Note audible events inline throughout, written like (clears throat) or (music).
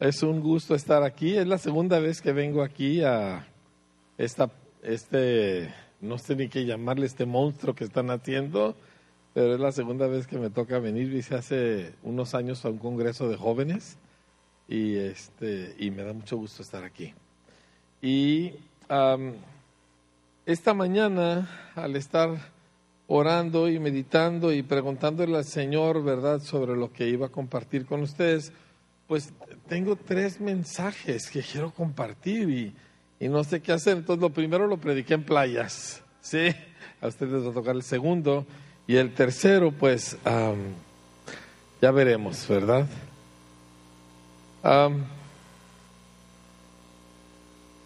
Es un gusto estar aquí. Es la segunda vez que vengo aquí a esta, este, no sé ni qué llamarle este monstruo que están haciendo, pero es la segunda vez que me toca venir. Hice hace unos años a un congreso de jóvenes y este y me da mucho gusto estar aquí. Y esta mañana, al estar orando y meditando y preguntándole al Señor, ¿verdad?, sobre lo que iba a compartir con ustedes, pues tengo tres mensajes que quiero compartir y, no sé qué hacer. Entonces, lo primero lo prediqué en playas, ¿sí? A ustedes les va a tocar el segundo. Y el tercero, pues, ya veremos, ¿verdad?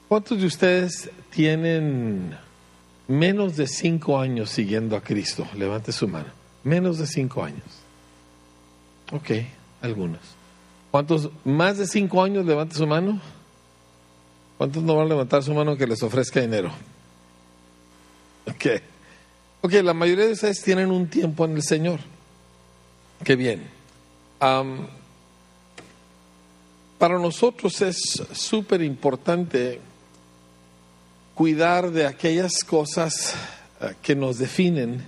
¿Cuántos de ustedes tienen menos de cinco años siguiendo a Cristo? Levante su mano. Menos de cinco años. Ok, algunos. ¿Cuántos más de cinco años levante su mano? ¿Cuántos no van a levantar su mano que les ofrezca dinero? Ok. Ok, la mayoría de ustedes tienen un tiempo en el Señor. Qué bien. para nosotros es súper importante cuidar de aquellas cosas eh, que nos definen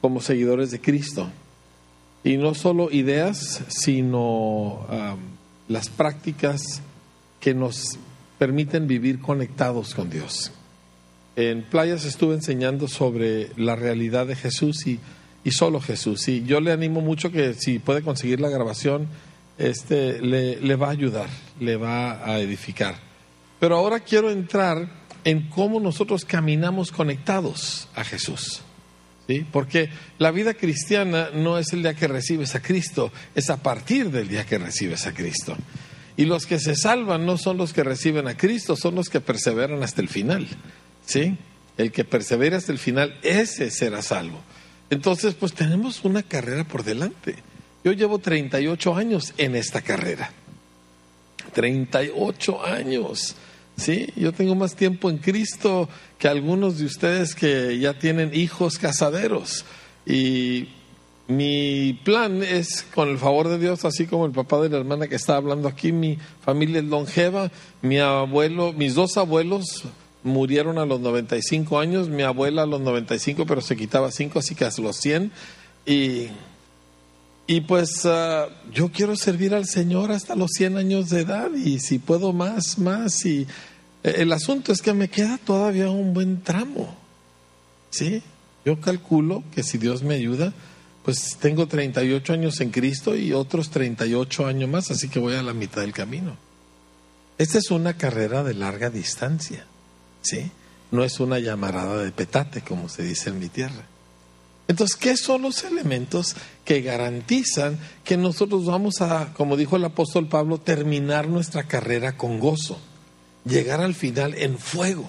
como seguidores de Cristo. Y no solo ideas, sino las prácticas que nos permiten vivir conectados con Dios. En playas estuve enseñando sobre la realidad de Jesús y, y solo Jesús. Y yo le animo mucho que si puede conseguir la grabación, este, le, le va a ayudar, le va a edificar. Pero ahora quiero entrar en cómo nosotros caminamos conectados a Jesús. Porque la vida cristiana no es el día que recibes a Cristo, es a partir del día que recibes a Cristo. Y los que se salvan no son los que reciben a Cristo, son los que perseveran hasta el final. ¿sí? El que persevera hasta el final, ese será salvo. Entonces, pues tenemos una carrera por delante. Yo llevo 38 años en esta carrera. 38 años. Sí, yo tengo más tiempo en Cristo que algunos de ustedes que ya tienen hijos casaderos. Y mi plan es, con el favor de Dios, así como el papá de la hermana que está hablando aquí, mi familia es longeva, mi abuelo, mis dos abuelos murieron a los 95 años, mi abuela a los 95, pero se quitaba 5, así que a los 100. Y, y pues ah, yo quiero servir al Señor hasta los 100 años de edad y si puedo más, más. Y el asunto es que me queda todavía un buen tramo. ¿Sí? Yo calculo que si Dios me ayuda, pues tengo 38 años en Cristo y otros 38 años más, así que voy a la mitad del camino. Esta es una carrera de larga distancia, ¿sí? No es una llamarada de petate, como se dice en mi tierra. Entonces, ¿qué son los elementos que garantizan que nosotros vamos a, como dijo el apóstol Pablo, terminar nuestra carrera con gozo? llegar al final en fuego.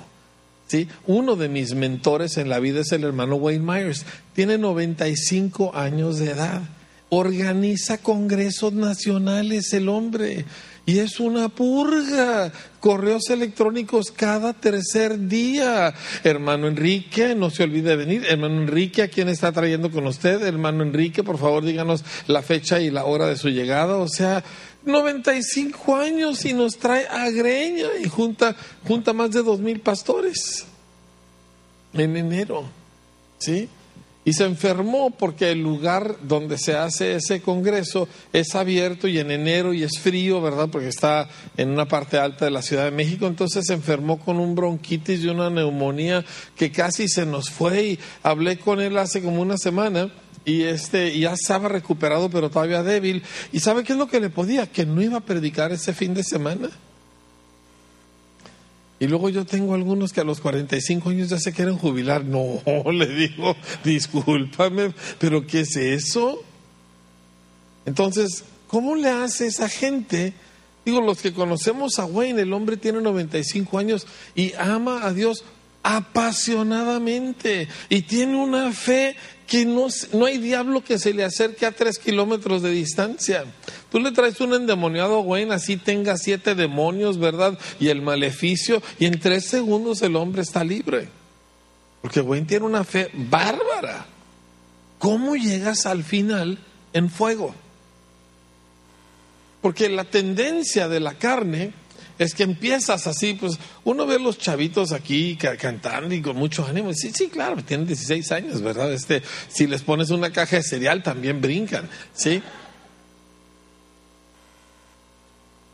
¿sí? Uno de mis mentores en la vida es el hermano Wayne Myers. Tiene 95 años de edad. Organiza congresos nacionales el hombre. Y es una purga. Correos electrónicos cada tercer día. Hermano Enrique, no se olvide de venir. Hermano Enrique, ¿a quién está trayendo con usted? Hermano Enrique, por favor, díganos la fecha y la hora de su llegada. O sea, 95 años y nos trae a Greña y junta, junta más de dos mil pastores en enero. ¿Sí? Y se enfermó porque el lugar donde se hace ese congreso es abierto y en enero y es frío, ¿verdad? Porque está en una parte alta de la Ciudad de México. Entonces se enfermó con un bronquitis y una neumonía que casi se nos fue. Y hablé con él hace como una semana y este ya estaba recuperado pero todavía débil. ¿Y sabe qué es lo que le podía? Que no iba a predicar ese fin de semana. Y luego yo tengo algunos que a los 45 años ya se quieren jubilar. No, (laughs) le digo, discúlpame, pero ¿qué es eso? Entonces, ¿cómo le hace esa gente? Digo, los que conocemos a Wayne, el hombre tiene 95 años y ama a Dios apasionadamente y tiene una fe que no, no, hay diablo que se le acerque a tres kilómetros de distancia. Tú le traes un endemoniado a así tenga siete demonios, ¿verdad? Y el maleficio, y en tres segundos el hombre está libre. Porque Wayne tiene una fe bárbara. ¿Cómo llegas al final en fuego? Porque la tendencia de la carne es que empiezas así, pues uno ve a los chavitos aquí cantando y con mucho ánimo. Sí, sí, claro, tienen 16 años, ¿verdad? Este, si les pones una caja de cereal también brincan, ¿sí?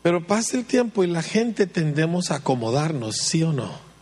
Pero pasa el tiempo y la gente tendemos a acomodarnos, ¿sí o no?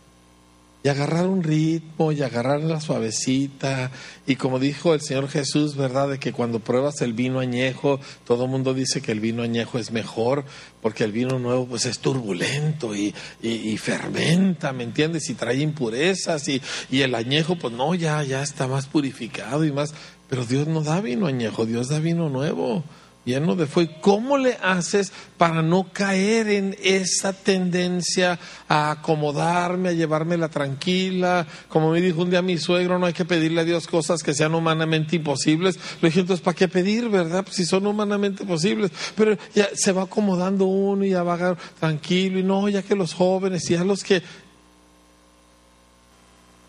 Y agarrar un ritmo y agarrar la suavecita. Y como dijo el Señor Jesús, ¿verdad? De que cuando pruebas el vino añejo, todo mundo dice que el vino añejo es mejor, porque el vino nuevo pues es turbulento y, y, fermenta, ¿me entiendes? Y trae impurezas y, y el añejo pues no, ya, ya está más purificado y más. Pero Dios no da vino añejo, Dios da vino nuevo lleno de fuego. ¿Cómo le haces para no caer en esa tendencia a acomodarme, a llevármela tranquila? Como me dijo un día mi suegro, no hay que pedirle a Dios cosas que sean humanamente imposibles. Le dije, entonces, ¿para qué pedir, verdad? Pues si son humanamente posibles. Pero ya se va acomodando uno y ya va tranquilo. Y no, ya que los jóvenes y ya los que...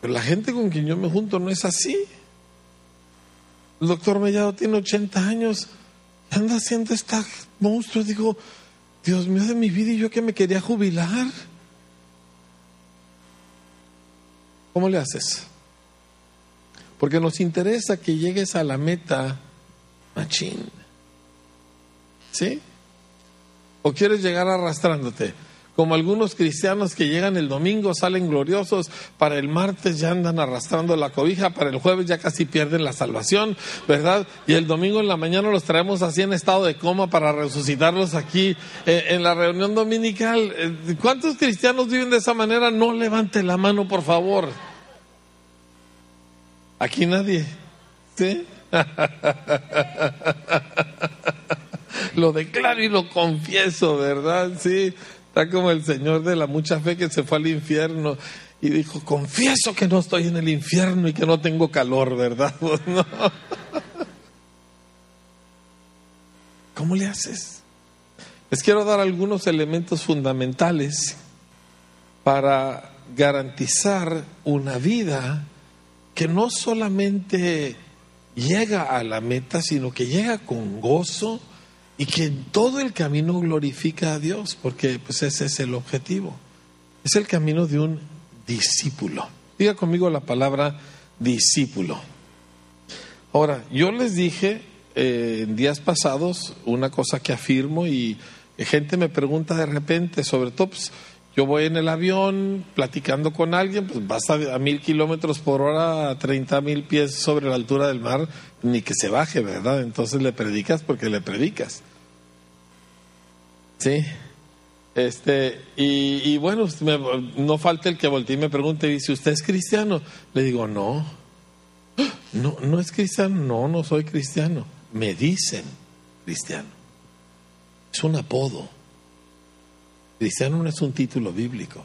Pero la gente con quien yo me junto no es así. El doctor Mellado tiene 80 años anda haciendo esta monstruo? Digo, Dios mío de mi vida y yo que me quería jubilar. ¿Cómo le haces? Porque nos interesa que llegues a la meta machín. ¿Sí? ¿O quieres llegar arrastrándote? Como algunos cristianos que llegan el domingo, salen gloriosos, para el martes ya andan arrastrando la cobija, para el jueves ya casi pierden la salvación, ¿verdad? Y el domingo en la mañana los traemos así en estado de coma para resucitarlos aquí eh, en la reunión dominical. Eh, ¿Cuántos cristianos viven de esa manera? No levante la mano, por favor. Aquí nadie. ¿Sí? (laughs) lo declaro y lo confieso, ¿verdad? Sí. Está como el Señor de la mucha fe que se fue al infierno y dijo, confieso que no estoy en el infierno y que no tengo calor, ¿verdad? (laughs) ¿Cómo le haces? Les quiero dar algunos elementos fundamentales para garantizar una vida que no solamente llega a la meta, sino que llega con gozo, y que todo el camino glorifica a Dios, porque pues ese es el objetivo. Es el camino de un discípulo. Diga conmigo la palabra discípulo. Ahora, yo les dije eh, en días pasados una cosa que afirmo y gente me pregunta de repente, sobre todo, pues, yo voy en el avión platicando con alguien, pues vas a, mil kilómetros por hora, a treinta mil pies sobre la altura del mar, ni que se baje, ¿verdad? Entonces le predicas porque le predicas. ¿Sí? Este, y, bueno, no falta el que voltee y me pregunte, dice, ¿usted es cristiano? Le digo, no. (gasps) No, no es cristiano, no, no soy cristiano. Me dicen cristiano. Es un apodo. Cristiano no es un título bíblico.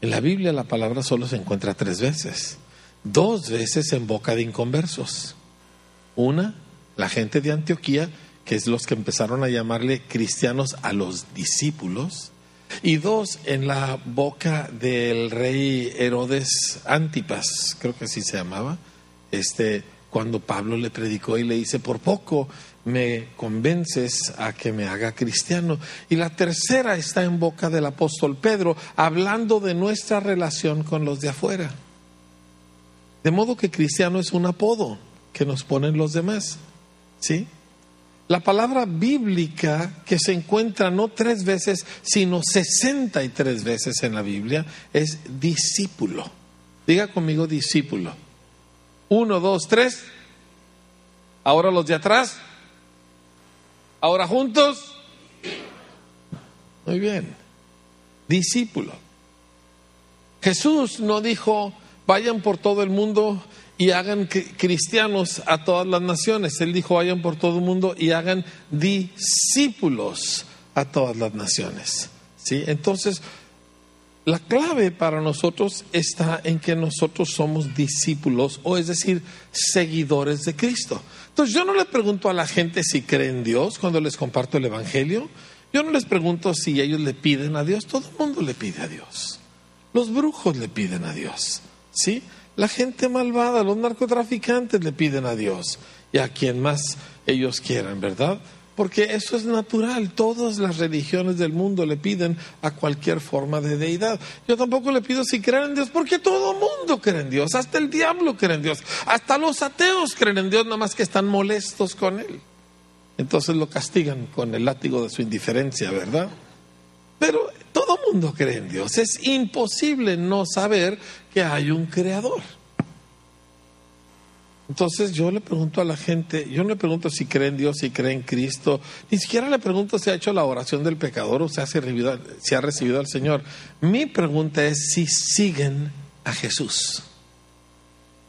En la Biblia la palabra solo se encuentra tres veces. Dos veces en boca de inconversos. Una, la gente de Antioquía, que es los que empezaron a llamarle cristianos a los discípulos. Y dos, en la boca del rey Herodes Antipas, creo que así se llamaba, este, cuando Pablo le predicó y le dice, por poco me convences a que me haga cristiano. Y la tercera está en boca del apóstol Pedro, hablando de nuestra relación con los de afuera. De modo que cristiano es un apodo que nos ponen los demás. ¿Sí? La palabra bíblica que se encuentra no tres veces, sino sesenta y tres veces en la Biblia es discípulo. Diga conmigo discípulo. Uno, dos, tres. Ahora los de atrás. Ahora juntos. Muy bien. Discípulo. Jesús no dijo, vayan por todo el mundo y hagan cristianos a todas las naciones. Él dijo, vayan por todo el mundo y hagan discípulos a todas las naciones. ¿Sí? Entonces, la clave para nosotros está en que nosotros somos discípulos, o es decir, seguidores de Cristo. Entonces yo no le pregunto a la gente si cree en Dios cuando les comparto el Evangelio. Yo no les pregunto si ellos le piden a Dios. Todo el mundo le pide a Dios. Los brujos le piden a Dios. ¿Sí? La gente malvada, los narcotraficantes le piden a Dios. Y a quien más ellos quieran, ¿verdad? Porque eso es natural. Todas las religiones del mundo le piden a cualquier forma de deidad. Yo tampoco le pido si creen en Dios, porque todo el mundo cree en Dios, hasta el diablo cree en Dios, hasta los ateos creen en Dios, nada más que están molestos con Él. Entonces lo castigan con el látigo de su indiferencia, ¿verdad? Pero todo mundo cree en Dios. Es imposible no saber que hay un creador. Entonces yo le pregunto a la gente, yo no le pregunto si cree en Dios, si cree en Cristo, ni siquiera le pregunto si ha hecho la oración del pecador o si ha recibido, si ha recibido al Señor. Mi pregunta es si siguen a Jesús.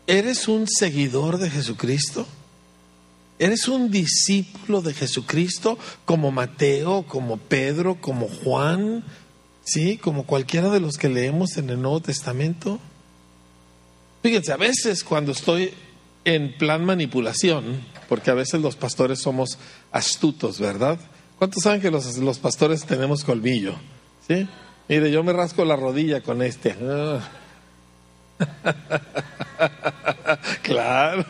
¿Eres un seguidor de Jesucristo? ¿Eres un discípulo de Jesucristo como Mateo, como Pedro, como Juan? ¿Sí? Como cualquiera de los que leemos en el Nuevo Testamento. Fíjense, a veces cuando estoy en plan manipulación, porque a veces los pastores somos astutos, ¿verdad? ¿Cuántos saben que los, los pastores tenemos colmillo? ¿Sí? Mire, yo me rasco la rodilla con este. (laughs) claro,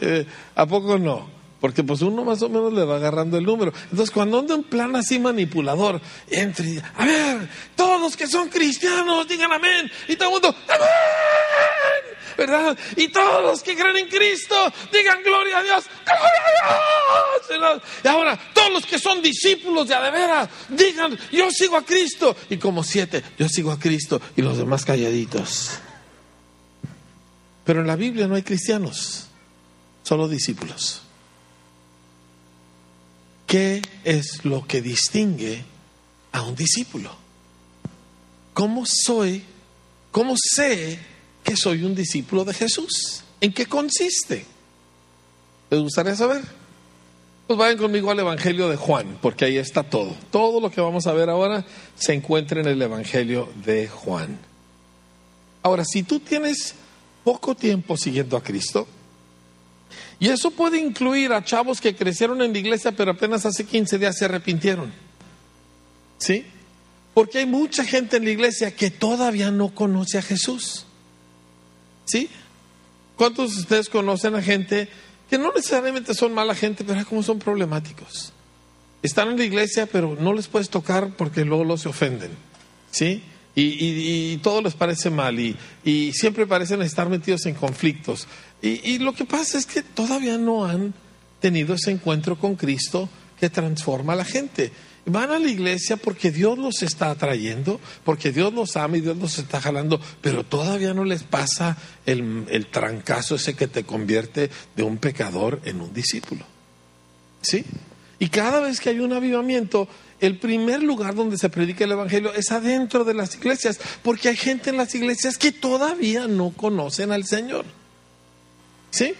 eh, ¿a poco no? Porque pues uno más o menos le va agarrando el número. Entonces cuando anda en plan así manipulador, entre, a ver, todos que son cristianos digan amén. Y todo el mundo, amén. ¿Verdad? Y todos los que creen en Cristo digan gloria a Dios, gloria a Dios. Y ahora, todos los que son discípulos de Adevera digan, yo sigo a Cristo. Y como siete, yo sigo a Cristo. Y los demás calladitos. Pero en la Biblia no hay cristianos, solo discípulos. ¿Qué es lo que distingue a un discípulo? ¿Cómo soy? ¿Cómo sé que soy un discípulo de Jesús. ¿En qué consiste? ¿Les gustaría saber? Pues vayan conmigo al Evangelio de Juan, porque ahí está todo. Todo lo que vamos a ver ahora se encuentra en el Evangelio de Juan. Ahora, si tú tienes poco tiempo siguiendo a Cristo, y eso puede incluir a chavos que crecieron en la iglesia, pero apenas hace 15 días se arrepintieron. ¿Sí? Porque hay mucha gente en la iglesia que todavía no conoce a Jesús. ¿Sí? ¿Cuántos de ustedes conocen a gente que no necesariamente son mala gente, pero como son problemáticos? Están en la iglesia, pero no les puedes tocar porque luego los ofenden. ¿Sí? Y, todo les parece mal y, siempre parecen estar metidos en conflictos. y lo que pasa es que todavía no han tenido ese encuentro con Cristo que transforma a la gente. Van a la iglesia porque Dios los está atrayendo, porque Dios los ama y Dios los está jalando, pero todavía no les pasa el, el trancazo ese que te convierte de un pecador en un discípulo. ¿Sí? Y cada vez que hay un avivamiento, el primer lugar donde se predica el Evangelio es adentro de las iglesias, porque hay gente en las iglesias que todavía no conocen al Señor. ¿Sí?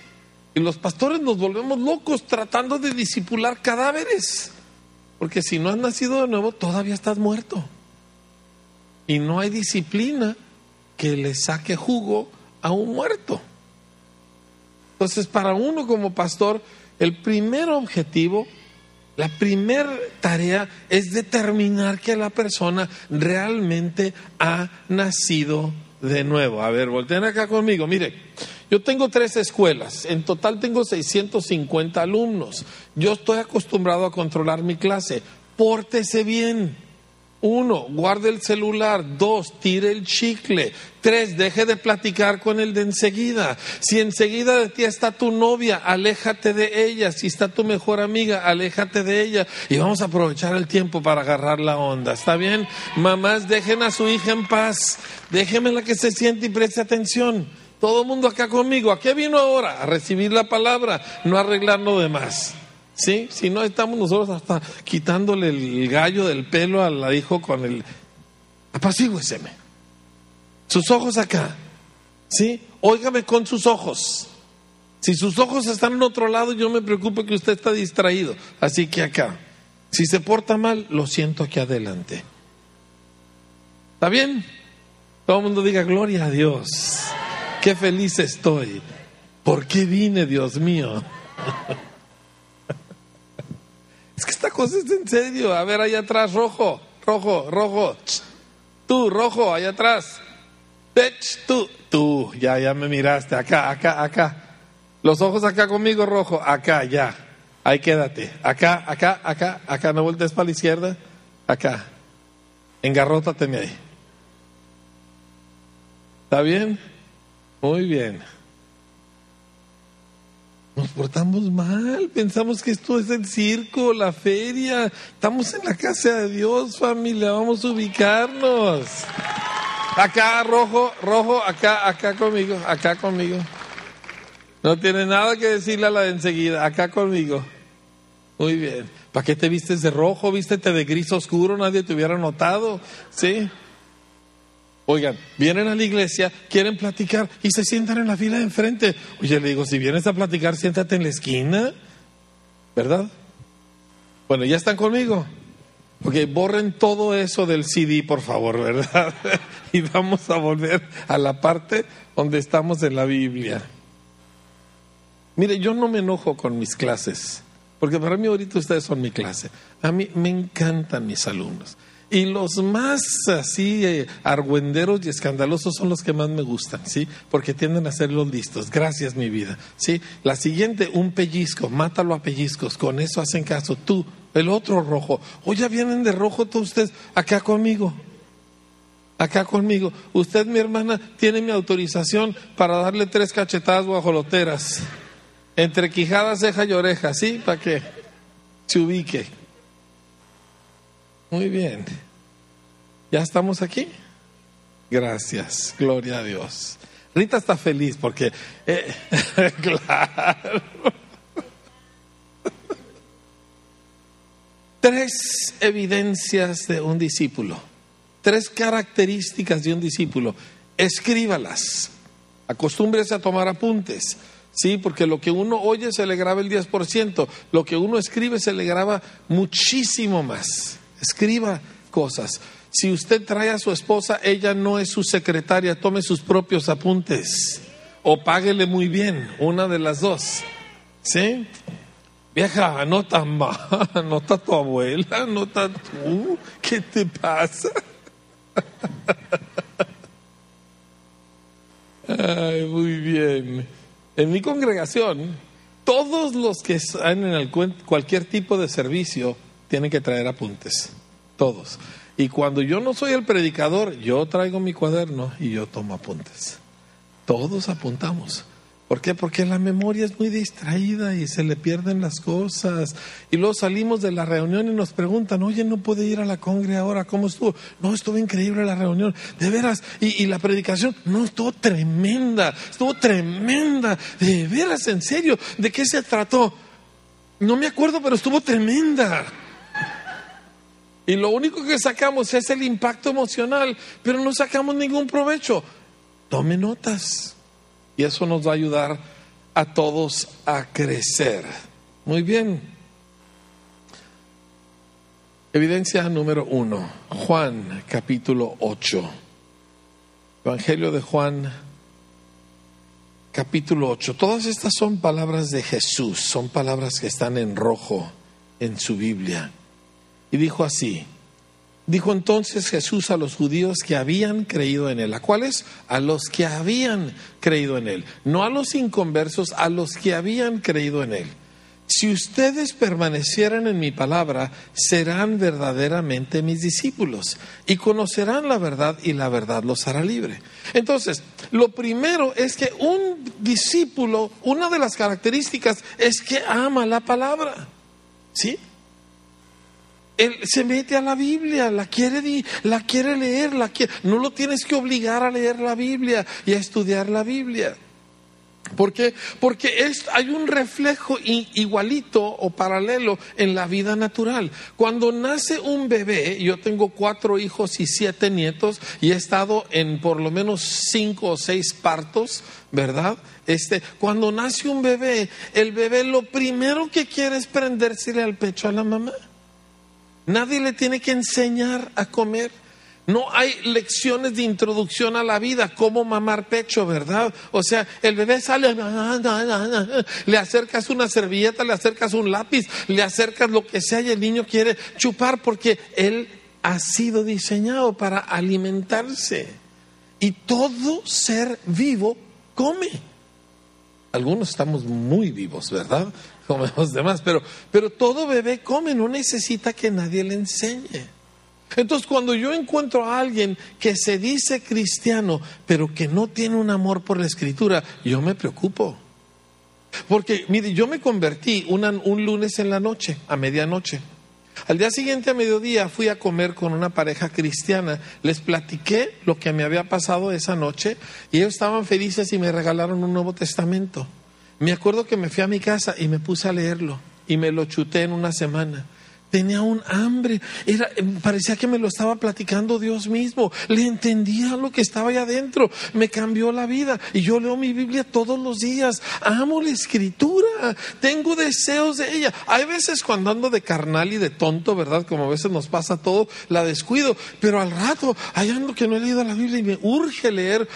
Y los pastores nos volvemos locos tratando de disipular cadáveres. Porque si no has nacido de nuevo, todavía estás muerto. Y no hay disciplina que le saque jugo a un muerto. Entonces, para uno como pastor, el primer objetivo, la primera tarea es determinar que la persona realmente ha nacido de nuevo. A ver, volteen acá conmigo. Mire, yo tengo tres escuelas, en total tengo 650 alumnos. Yo estoy acostumbrado a controlar mi clase. Pórtese bien. Uno, guarde el celular. Dos, tire el chicle. Tres, deje de platicar con el de enseguida. Si enseguida de ti está tu novia, aléjate de ella. Si está tu mejor amiga, aléjate de ella. Y vamos a aprovechar el tiempo para agarrar la onda. ¿Está bien? Mamás, dejen a su hija en paz. la que se siente y preste atención. Todo el mundo acá conmigo. ¿A qué vino ahora? A recibir la palabra, no arreglar lo demás. ¿Sí? Si no, estamos nosotros hasta quitándole el gallo del pelo al hijo con el... Apacígueseme. Sus ojos acá. ¿Sí? Óigame con sus ojos. Si sus ojos están en otro lado, yo me preocupo que usted está distraído. Así que acá. Si se porta mal, lo siento aquí adelante. ¿Está bien? Todo el mundo diga gloria a Dios. Qué feliz estoy. ¿Por qué vine, Dios mío? (laughs) Es que esta cosa es en serio. A ver, allá atrás, rojo, rojo, rojo. Tú, rojo, allá atrás. Tú, tú, ya, ya me miraste. Acá, acá, acá. Los ojos acá conmigo, rojo. Acá, ya. Ahí quédate. Acá, acá, acá, acá, no vueltes para la izquierda. Acá. Engarrótate ahí. ¿Está bien? Muy bien. Nos portamos mal, pensamos que esto es el circo, la feria. Estamos en la casa de Dios, familia, vamos a ubicarnos. Acá, rojo, rojo, acá, acá conmigo, acá conmigo. No tiene nada que decirle a la de enseguida, acá conmigo. Muy bien. ¿Para qué te vistes de rojo? Vístete de gris oscuro, nadie te hubiera notado. ¿Sí? Oigan, vienen a la iglesia, quieren platicar y se sientan en la fila de enfrente. Oye, le digo, si vienes a platicar, siéntate en la esquina, ¿verdad? Bueno, ya están conmigo. Ok, borren todo eso del CD, por favor, ¿verdad? (laughs) y vamos a volver a la parte donde estamos en la Biblia. Mire, yo no me enojo con mis clases, porque para mí ahorita ustedes son mi clase. A mí me encantan mis alumnos. Y los más así eh, argüenderos y escandalosos son los que más me gustan, ¿sí? Porque tienden a ser los listos. Gracias, mi vida, ¿sí? La siguiente, un pellizco, mátalo a pellizcos. Con eso hacen caso. Tú, el otro rojo. O ya vienen de rojo todos ustedes, acá conmigo. Acá conmigo. Usted, mi hermana, tiene mi autorización para darle tres cachetadas guajoloteras. Entre quijada, ceja y oreja, ¿sí? Para que se ubique. Muy bien. ¿Ya estamos aquí? Gracias, gloria a Dios. Rita está feliz porque, eh, (laughs) claro. Tres evidencias de un discípulo, tres características de un discípulo. Escríbalas, acostúmbrese a tomar apuntes. Sí, porque lo que uno oye se le graba el 10%, lo que uno escribe se le graba muchísimo más. Escriba cosas. Si usted trae a su esposa, ella no es su secretaria, tome sus propios apuntes o páguele muy bien, una de las dos. ¿Sí? Vieja, anota más, anota tu abuela, anota tú, ¿qué te pasa? Ay, muy bien. En mi congregación, todos los que están en el, cualquier tipo de servicio tienen que traer apuntes, todos. Y cuando yo no soy el predicador, yo traigo mi cuaderno y yo tomo apuntes. Todos apuntamos. ¿Por qué? Porque la memoria es muy distraída y se le pierden las cosas. Y luego salimos de la reunión y nos preguntan, oye, no puede ir a la congre ahora, ¿cómo estuvo? No, estuvo increíble la reunión, de veras. Y, la predicación, no, estuvo tremenda, estuvo tremenda, de veras, en serio, ¿de qué se trató? No me acuerdo, pero estuvo tremenda. Y lo único que sacamos es el impacto emocional, pero no sacamos ningún provecho. Tome notas. Y eso nos va a ayudar a todos a crecer. Muy bien. Evidencia número uno. Juan capítulo 8. Evangelio de Juan capítulo 8. Todas estas son palabras de Jesús, son palabras que están en rojo en su Biblia. Y dijo así, dijo entonces Jesús a los judíos que habían creído en él. ¿A cuáles? A los que habían creído en él. No a los inconversos, a los que habían creído en él. Si ustedes permanecieran en mi palabra, serán verdaderamente mis discípulos y conocerán la verdad y la verdad los hará libre. Entonces, lo primero es que un discípulo, una de las características es que ama la palabra. ¿Sí? Él se mete a la Biblia, la quiere, la quiere leer, la quiere, no lo tienes que obligar a leer la Biblia y a estudiar la Biblia. ¿Por qué? Porque es, hay un reflejo igualito o paralelo en la vida natural. Cuando nace un bebé, yo tengo cuatro hijos y siete nietos y he estado en por lo menos cinco o seis partos, ¿verdad? Este, cuando nace un bebé, el bebé lo primero que quiere es prendérsele al pecho a la mamá. Nadie le tiene que enseñar a comer. No hay lecciones de introducción a la vida, cómo mamar pecho, ¿verdad? O sea, el bebé sale, le acercas una servilleta, le acercas un lápiz, le acercas lo que sea y el niño quiere chupar porque él ha sido diseñado para alimentarse. Y todo ser vivo come. Algunos estamos muy vivos, ¿verdad? (laughs) comemos de más, pero, pero todo bebé come, no necesita que nadie le enseñe. Entonces, cuando yo encuentro a alguien que se dice cristiano, pero que no tiene un amor por la escritura, yo me preocupo. Porque, mire, yo me convertí un lunes en la noche, a medianoche. Al día siguiente, a mediodía, fui a comer con una pareja cristiana. Les platiqué lo que me había pasado esa noche y ellos estaban felices y me regalaron un Nuevo Testamento. Me acuerdo que me fui a mi casa y me puse a leerlo y me lo chuté en una semana. Tenía un hambre, era, parecía que me lo estaba platicando Dios mismo, le entendía lo que estaba ahí adentro, me cambió la vida y yo leo mi Biblia todos los días, amo la escritura, tengo deseos de ella. Hay veces cuando ando de carnal y de tonto, ¿verdad? Como a veces nos pasa todo, la descuido, pero al rato hay ando que no he leído la Biblia y me urge leer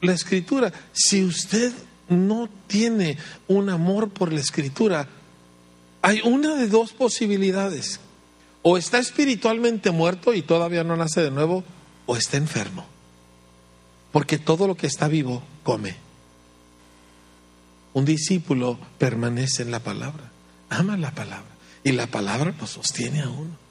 la escritura. Si usted no tiene un amor por la escritura, hay una de dos posibilidades. O está espiritualmente muerto y todavía no nace de nuevo, o está enfermo. Porque todo lo que está vivo come. Un discípulo permanece en la palabra, ama la palabra y la palabra lo sostiene a uno.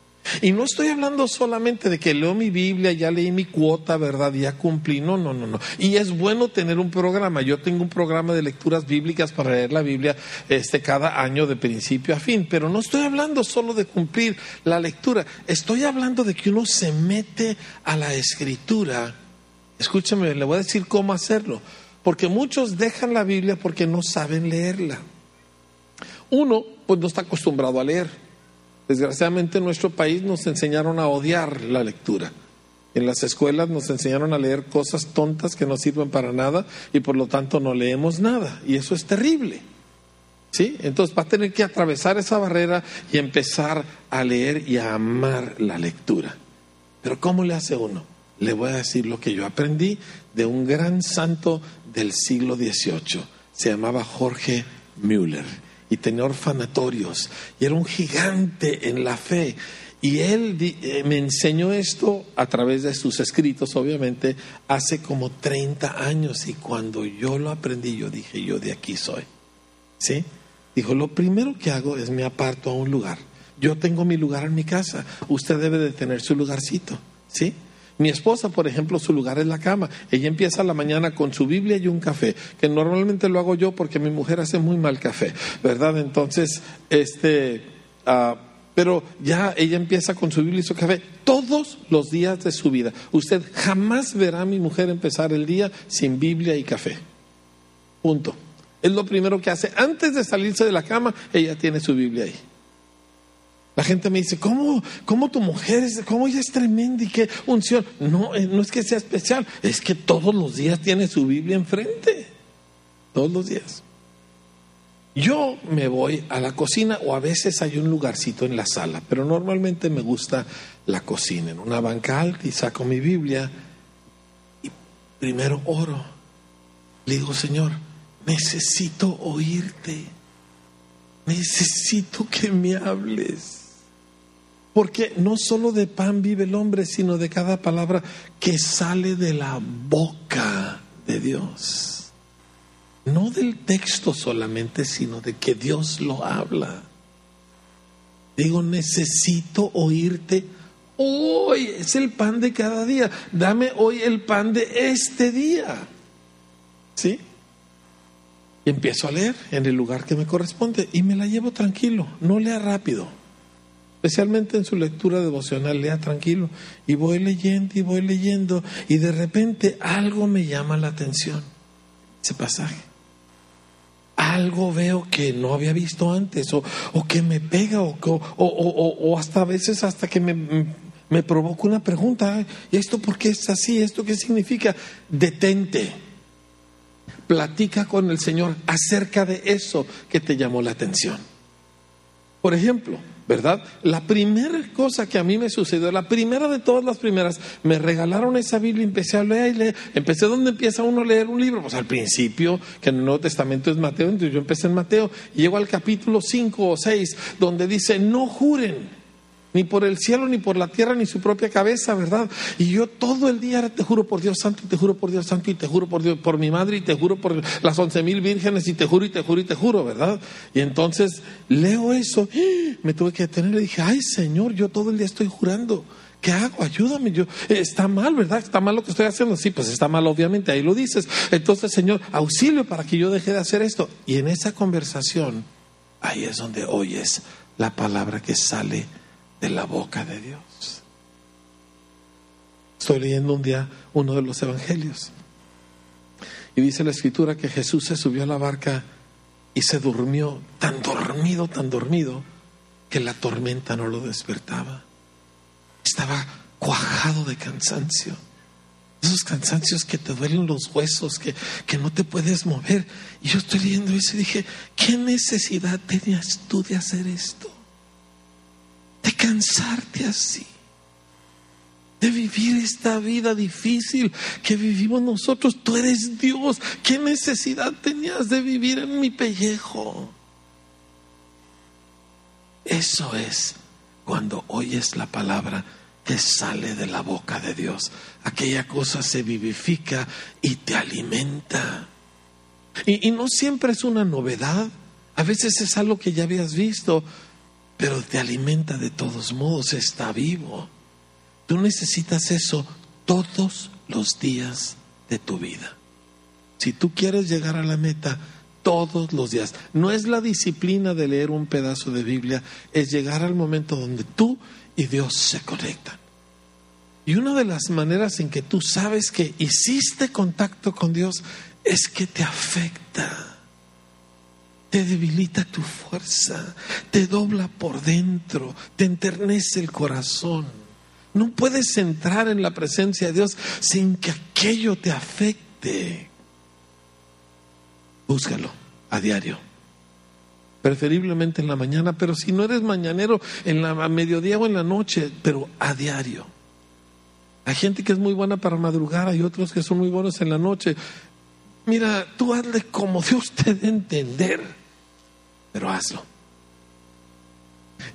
Y no estoy hablando solamente de que leo mi Biblia, ya leí mi cuota, ¿verdad? Ya cumplí. No, no, no, no. Y es bueno tener un programa. Yo tengo un programa de lecturas bíblicas para leer la Biblia este, cada año de principio a fin. Pero no estoy hablando solo de cumplir la lectura. Estoy hablando de que uno se mete a la escritura. Escúcheme, le voy a decir cómo hacerlo. Porque muchos dejan la Biblia porque no saben leerla. Uno, pues no está acostumbrado a leer. Desgraciadamente en nuestro país nos enseñaron a odiar la lectura. En las escuelas nos enseñaron a leer cosas tontas que no sirven para nada y por lo tanto no leemos nada. Y eso es terrible. ¿Sí? Entonces va a tener que atravesar esa barrera y empezar a leer y a amar la lectura. Pero ¿cómo le hace uno? Le voy a decir lo que yo aprendí de un gran santo del siglo XVIII. Se llamaba Jorge Müller y tenía orfanatorios y era un gigante en la fe. Y él eh, me enseñó esto a través de sus escritos, obviamente, hace como 30 años. Y cuando yo lo aprendí, yo dije, yo de aquí soy. ¿Sí? Dijo, lo primero que hago es me aparto a un lugar. Yo tengo mi lugar en mi casa. Usted debe de tener su lugarcito. ¿Sí? Mi esposa, por ejemplo, su lugar es la cama. Ella empieza la mañana con su Biblia y un café, que normalmente lo hago yo porque mi mujer hace muy mal café, ¿verdad? Entonces, este, ah, pero ya ella empieza con su Biblia y su café todos los días de su vida. Usted jamás verá a mi mujer empezar el día sin Biblia y café. Punto. Es lo primero que hace. Antes de salirse de la cama, ella tiene su Biblia ahí. La gente me dice, ¿cómo, cómo tu mujer es, cómo ella es tremenda y qué unción? No, eh, no es que sea especial, es que todos los días tiene su Biblia enfrente. Todos los días. Yo me voy a la cocina o a veces hay un lugarcito en la sala, pero normalmente me gusta la cocina, en una banca alta y saco mi Biblia y primero oro. Le digo, Señor, necesito oírte. Necesito que me hables. Porque no solo de pan vive el hombre, sino de cada palabra que sale de la boca de Dios. No del texto solamente, sino de que Dios lo habla. Digo, necesito oírte hoy. Es el pan de cada día. Dame hoy el pan de este día. ¿Sí? Y empiezo a leer en el lugar que me corresponde y me la llevo tranquilo, no lea rápido especialmente en su lectura devocional, lea tranquilo. Y voy leyendo y voy leyendo y de repente algo me llama la atención, ese pasaje. Algo veo que no había visto antes o, que me pega o, o, hasta a veces hasta que me, me provoca una pregunta. ¿Y esto por qué es así? ¿Esto qué significa? Detente. Platica con el Señor acerca de eso que te llamó la atención. Por ejemplo, ¿verdad? La primera cosa que a mí me sucedió, la primera de todas las primeras, me regalaron esa Biblia empecé a leer y. Empecé donde empieza uno a leer un libro, pues al principio, que en el Nuevo Testamento es Mateo, entonces yo empecé en Mateo, y llego al capítulo 5 o 6, donde dice, no juren. Ni por el cielo, ni por la tierra, ni su propia cabeza, ¿verdad? Y yo todo el día te juro por Dios santo, y te juro por Dios santo, y te juro por Dios, por mi madre, y te juro por las once mil vírgenes, y te juro, y te juro, y te juro, ¿verdad? Y entonces leo eso, me tuve que detener y dije, ay Señor, yo todo el día estoy jurando. ¿Qué hago? Ayúdame. Yo, está mal, ¿verdad? Está mal lo que estoy haciendo. Sí, pues está mal, obviamente. Ahí lo dices. Entonces, Señor, auxilio para que yo deje de hacer esto. Y en esa conversación, ahí es donde oyes la palabra que sale de la boca de Dios. Estoy leyendo un día uno de los evangelios. Y dice la escritura que Jesús se subió a la barca y se durmió tan dormido, tan dormido, que la tormenta no lo despertaba. Estaba cuajado de cansancio. Esos cansancios que te duelen los huesos, que, que no te puedes mover. Y yo estoy leyendo eso y dije, ¿qué necesidad tenías tú de hacer esto? De cansarte así, de vivir esta vida difícil que vivimos nosotros. Tú eres Dios. ¿Qué necesidad tenías de vivir en mi pellejo? Eso es cuando oyes la palabra que sale de la boca de Dios. Aquella cosa se vivifica y te alimenta. Y, y no siempre es una novedad. A veces es algo que ya habías visto, pero te alimenta de todos modos, está vivo. Tú necesitas eso todos los días de tu vida. Si tú quieres llegar a la meta, todos los días. No es la disciplina de leer un pedazo de Biblia, es llegar al momento donde tú y Dios se conectan. Y una de las maneras en que tú sabes que hiciste contacto con Dios es que te afecta te debilita tu fuerza, te dobla por dentro, te enternece el corazón. No puedes entrar en la presencia de Dios sin que aquello te afecte. Búscalo a diario. Preferiblemente en la mañana, pero si no eres mañanero, en la mediodía o en la noche, pero a diario. Hay gente que es muy buena para madrugar, hay otros que son muy buenos en la noche. Mira, tú hazle como Dios te dé entender pero hazlo.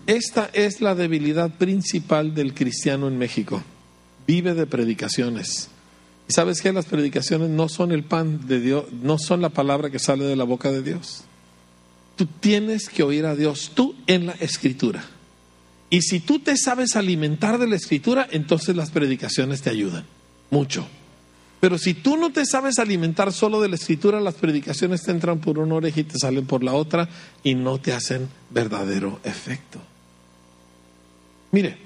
Esta es la debilidad principal del cristiano en México. Vive de predicaciones. ¿Y sabes que las predicaciones no son el pan de Dios, no son la palabra que sale de la boca de Dios? Tú tienes que oír a Dios, tú en la escritura. Y si tú te sabes alimentar de la escritura, entonces las predicaciones te ayudan mucho. Pero si tú no te sabes alimentar solo de la escritura, las predicaciones te entran por una oreja y te salen por la otra y no te hacen verdadero efecto. Mire,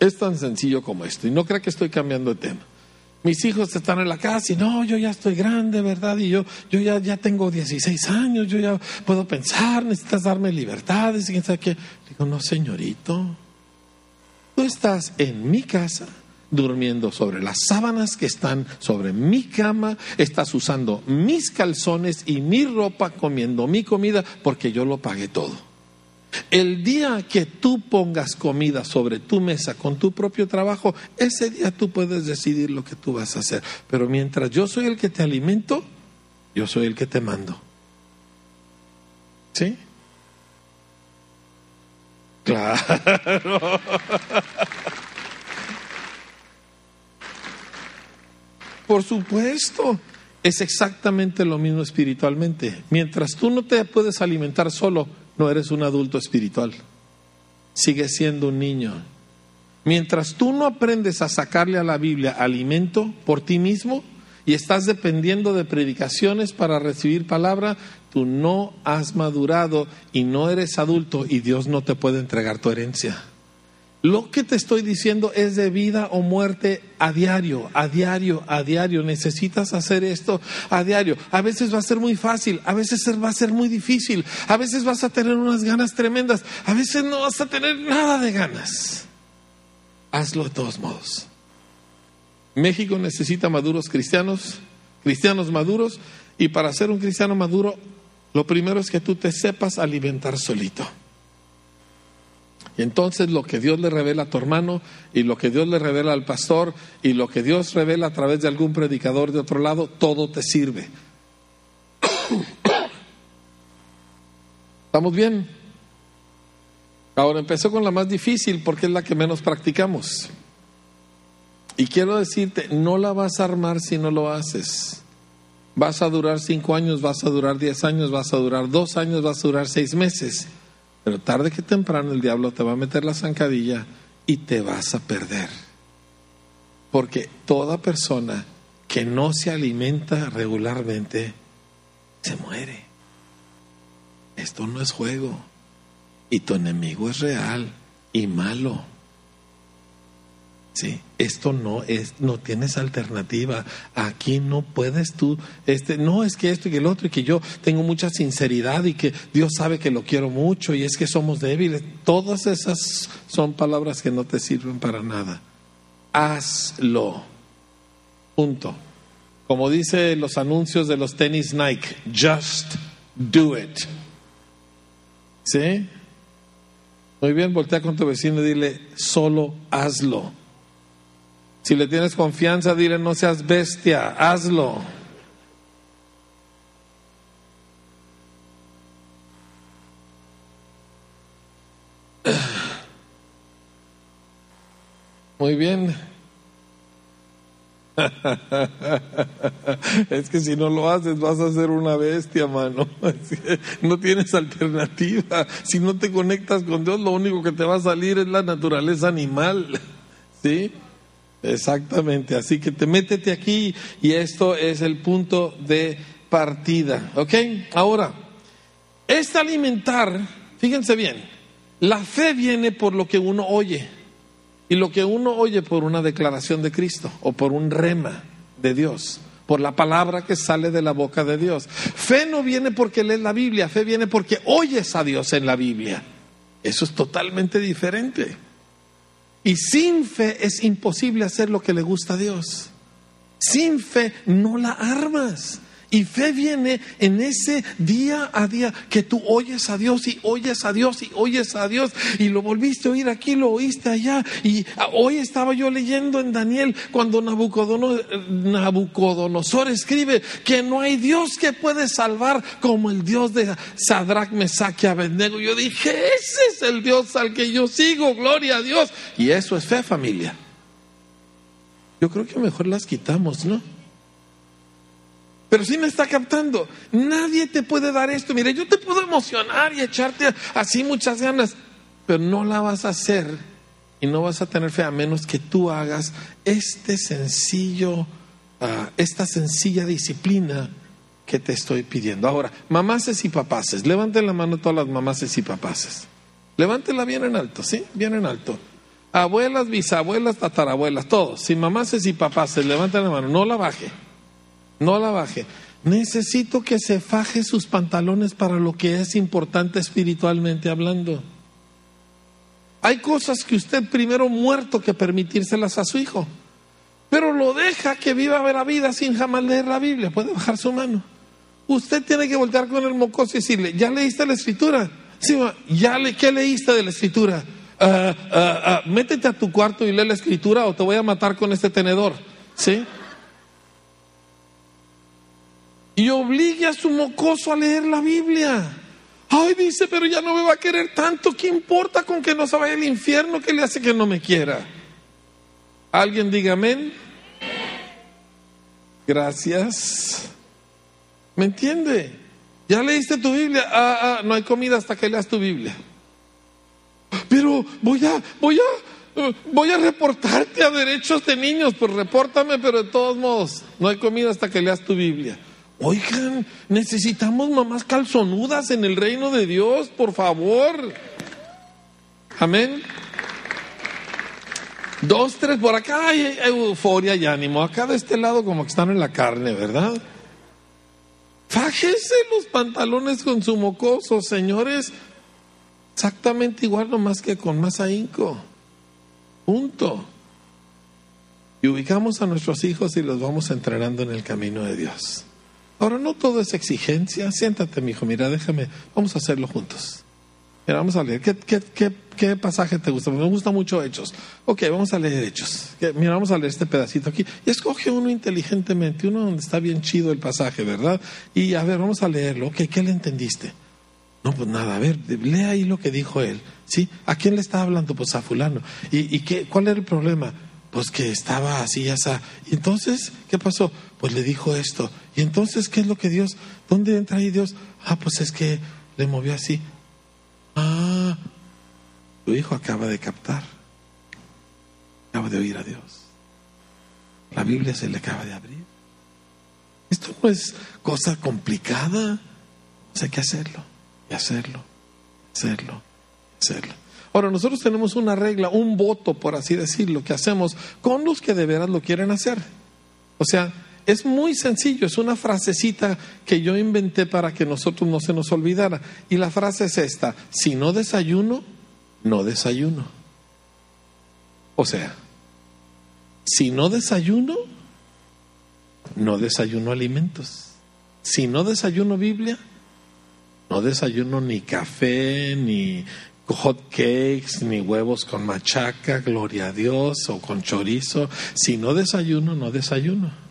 es tan sencillo como esto, y no crea que estoy cambiando de tema. Mis hijos están en la casa y no, yo ya estoy grande, ¿verdad? Y yo, yo ya, ya tengo 16 años, yo ya puedo pensar, necesitas darme libertades y quién sabe qué. Digo, no, señorito, tú estás en mi casa durmiendo sobre las sábanas que están sobre mi cama, estás usando mis calzones y mi ropa, comiendo mi comida, porque yo lo pagué todo. El día que tú pongas comida sobre tu mesa con tu propio trabajo, ese día tú puedes decidir lo que tú vas a hacer. Pero mientras yo soy el que te alimento, yo soy el que te mando. ¿Sí? Claro. (laughs) Por supuesto, es exactamente lo mismo espiritualmente. Mientras tú no te puedes alimentar solo, no eres un adulto espiritual. Sigues siendo un niño. Mientras tú no aprendes a sacarle a la Biblia alimento por ti mismo y estás dependiendo de predicaciones para recibir palabra, tú no has madurado y no eres adulto y Dios no te puede entregar tu herencia. Lo que te estoy diciendo es de vida o muerte a diario, a diario, a diario. Necesitas hacer esto a diario. A veces va a ser muy fácil, a veces va a ser muy difícil, a veces vas a tener unas ganas tremendas, a veces no vas a tener nada de ganas. Hazlo de todos modos. México necesita maduros cristianos, cristianos maduros, y para ser un cristiano maduro, lo primero es que tú te sepas alimentar solito. Y entonces lo que Dios le revela a tu hermano y lo que Dios le revela al pastor y lo que Dios revela a través de algún predicador de otro lado, todo te sirve. ¿Estamos bien? Ahora empezó con la más difícil porque es la que menos practicamos. Y quiero decirte, no la vas a armar si no lo haces. Vas a durar cinco años, vas a durar diez años, vas a durar dos años, vas a durar seis meses. Pero tarde que temprano el diablo te va a meter la zancadilla y te vas a perder. Porque toda persona que no se alimenta regularmente se muere. Esto no es juego. Y tu enemigo es real y malo. Sí, esto no es, no tienes alternativa. Aquí no puedes tú, este, no es que esto y que el otro y que yo tengo mucha sinceridad y que Dios sabe que lo quiero mucho y es que somos débiles. Todas esas son palabras que no te sirven para nada. Hazlo. Punto. Como dice los anuncios de los tenis Nike, just do it. ¿Sí? Muy bien, voltea con tu vecino y dile, solo hazlo. Si le tienes confianza, dile, no seas bestia, hazlo. (clears throat) Muy bien. (laughs) es que si no lo haces vas a ser una bestia, mano. (laughs) No tienes alternativa. Si no te conectas con Dios, lo único que te va a salir es la naturaleza animal. (laughs) ¿Sí? Exactamente. Así que te métete aquí y esto es el punto de partida. ¿Ok? Ahora, este alimentar, fíjense bien, la fe viene por lo que uno oye. Y lo que uno oye por una declaración de Cristo o por un rema de Dios, por la palabra que sale de la boca de Dios. Fe no viene porque lees la Biblia, fe viene porque oyes a Dios en la Biblia. Eso es totalmente diferente. Y sin fe es imposible hacer lo que le gusta a Dios. Sin fe no la armas. Y fe viene en ese día a día que tú oyes a Dios y oyes a Dios y oyes a Dios y lo volviste a oír aquí, lo oíste allá. Y hoy estaba yo leyendo en Daniel cuando Nabucodonosor, escribe que no hay Dios que puede salvar como el Dios de Sadrach, Mesach y Abednego. Yo dije, ese es el Dios al que yo sigo, gloria a Dios. Y eso es fe, familia. Yo creo que mejor las quitamos, ¿no? Pero si me está captando. Nadie te puede dar esto. Mire, yo te puedo emocionar y echarte así muchas ganas, pero no la vas a hacer y no vas a tener fe a menos que tú hagas este sencillo, ah, esta sencilla disciplina que te estoy pidiendo. Ahora, mamases y papaces, levanten la mano todas las mamases y papaces. Levántela bien en alto, ¿sí? Bien en alto. Abuelas, bisabuelas, tatarabuelas, todos, sin mamases y papaces, levanten la mano, no la baje. No la baje. Necesito que se faje sus pantalones para lo que es importante espiritualmente hablando. Hay cosas que usted primero muerto que permitírselas a su hijo, pero lo deja que viva la vida sin jamás leer la Biblia. Puede bajar su mano. Usted tiene que voltear con el mocoso y decirle, ¿ya leíste la escritura? Sí, ¿ya le, ¿qué leíste de la escritura? Ah, ah, métete a tu cuarto y lee la escritura o te voy a matar con este tenedor. ¿Sí? Y obligue a su mocoso a leer la Biblia. Ay, dice, pero ya no me va a querer tanto. ¿Qué importa con que no se vaya al infierno? ¿Qué le hace que no me quiera? ¿Alguien diga amén? Gracias. ¿Me entiende? ¿Ya leíste tu Biblia? Ah, ah, no hay comida hasta que leas tu Biblia. Pero voy a, voy a, voy a reportarte a derechos de niños. Pues repórtame, pero de todos modos, no hay comida hasta que leas tu Biblia. Oigan, necesitamos mamás calzonudas en el reino de Dios, por favor. Amén. Dos, tres, por acá hay euforia y ánimo. Acá de este lado como que están en la carne, ¿verdad? Fájese los pantalones con su mocoso, señores. Exactamente igual, nomás que con más ahínco. Punto. Y ubicamos a nuestros hijos y los vamos entrenando en el camino de Dios. Ahora, no todo es exigencia. Siéntate, mi hijo, mira, déjame, vamos a hacerlo juntos. Mira, vamos a leer. ¿Qué, pasaje te gusta? Me gusta mucho Hechos. Ok, vamos a leer Hechos. Mira, vamos a leer este pedacito aquí. Y escoge uno inteligentemente, uno donde está bien chido el pasaje, ¿verdad? Y a ver, vamos a leerlo. Ok, ¿qué le entendiste? No, pues nada, a ver, lea ahí lo que dijo él. ¿Sí? ¿A quién le estaba hablando? Pues a fulano. ¿Y, qué, cuál era el problema? Pues que estaba así, ya está. ¿Y entonces qué pasó? Pues le dijo esto. ¿Y entonces qué es lo que Dios? ¿Dónde entra ahí Dios? Ah, pues es que le movió así. Ah, tu hijo acaba de captar. Acaba de oír a Dios. La Biblia se le acaba de abrir. Esto no es cosa complicada. hay que hacerlo, y hacerlo, hacerlo, hacerlo. Ahora, nosotros tenemos una regla, un voto, por así decirlo, que hacemos con los que de veras lo quieren hacer. O sea, es muy sencillo, es una frasecita que yo inventé para que nosotros no se nos olvidara. Y la frase es esta, si no desayuno, no desayuno. O sea, si no desayuno, no desayuno alimentos. Si no desayuno Biblia, no desayuno ni café, ni hot cakes, ni huevos con machaca, gloria a Dios, o con chorizo. Si no desayuno, no desayuno.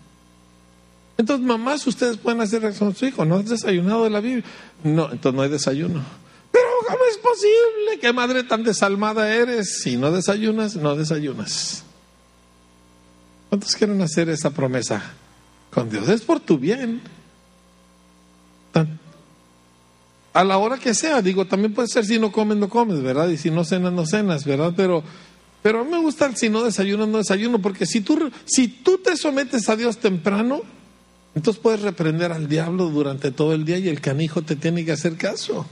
Entonces, mamás, ustedes pueden hacer reacción a su hijo. ¿No has desayunado de la Biblia? No, entonces no hay desayuno. Pero, ¿cómo es posible? ¿Qué madre tan desalmada eres? Si no desayunas, no desayunas. ¿Cuántos quieren hacer esa promesa con Dios? Es por tu bien a la hora que sea, digo, también puede ser si no comes, no comes, ¿verdad? Y si no cenas, no cenas, ¿verdad? Pero, pero a mí me gusta el si no desayuno, no desayuno, porque si tú, si tú te sometes a Dios temprano, entonces puedes reprender al diablo durante todo el día y el canijo te tiene que hacer caso.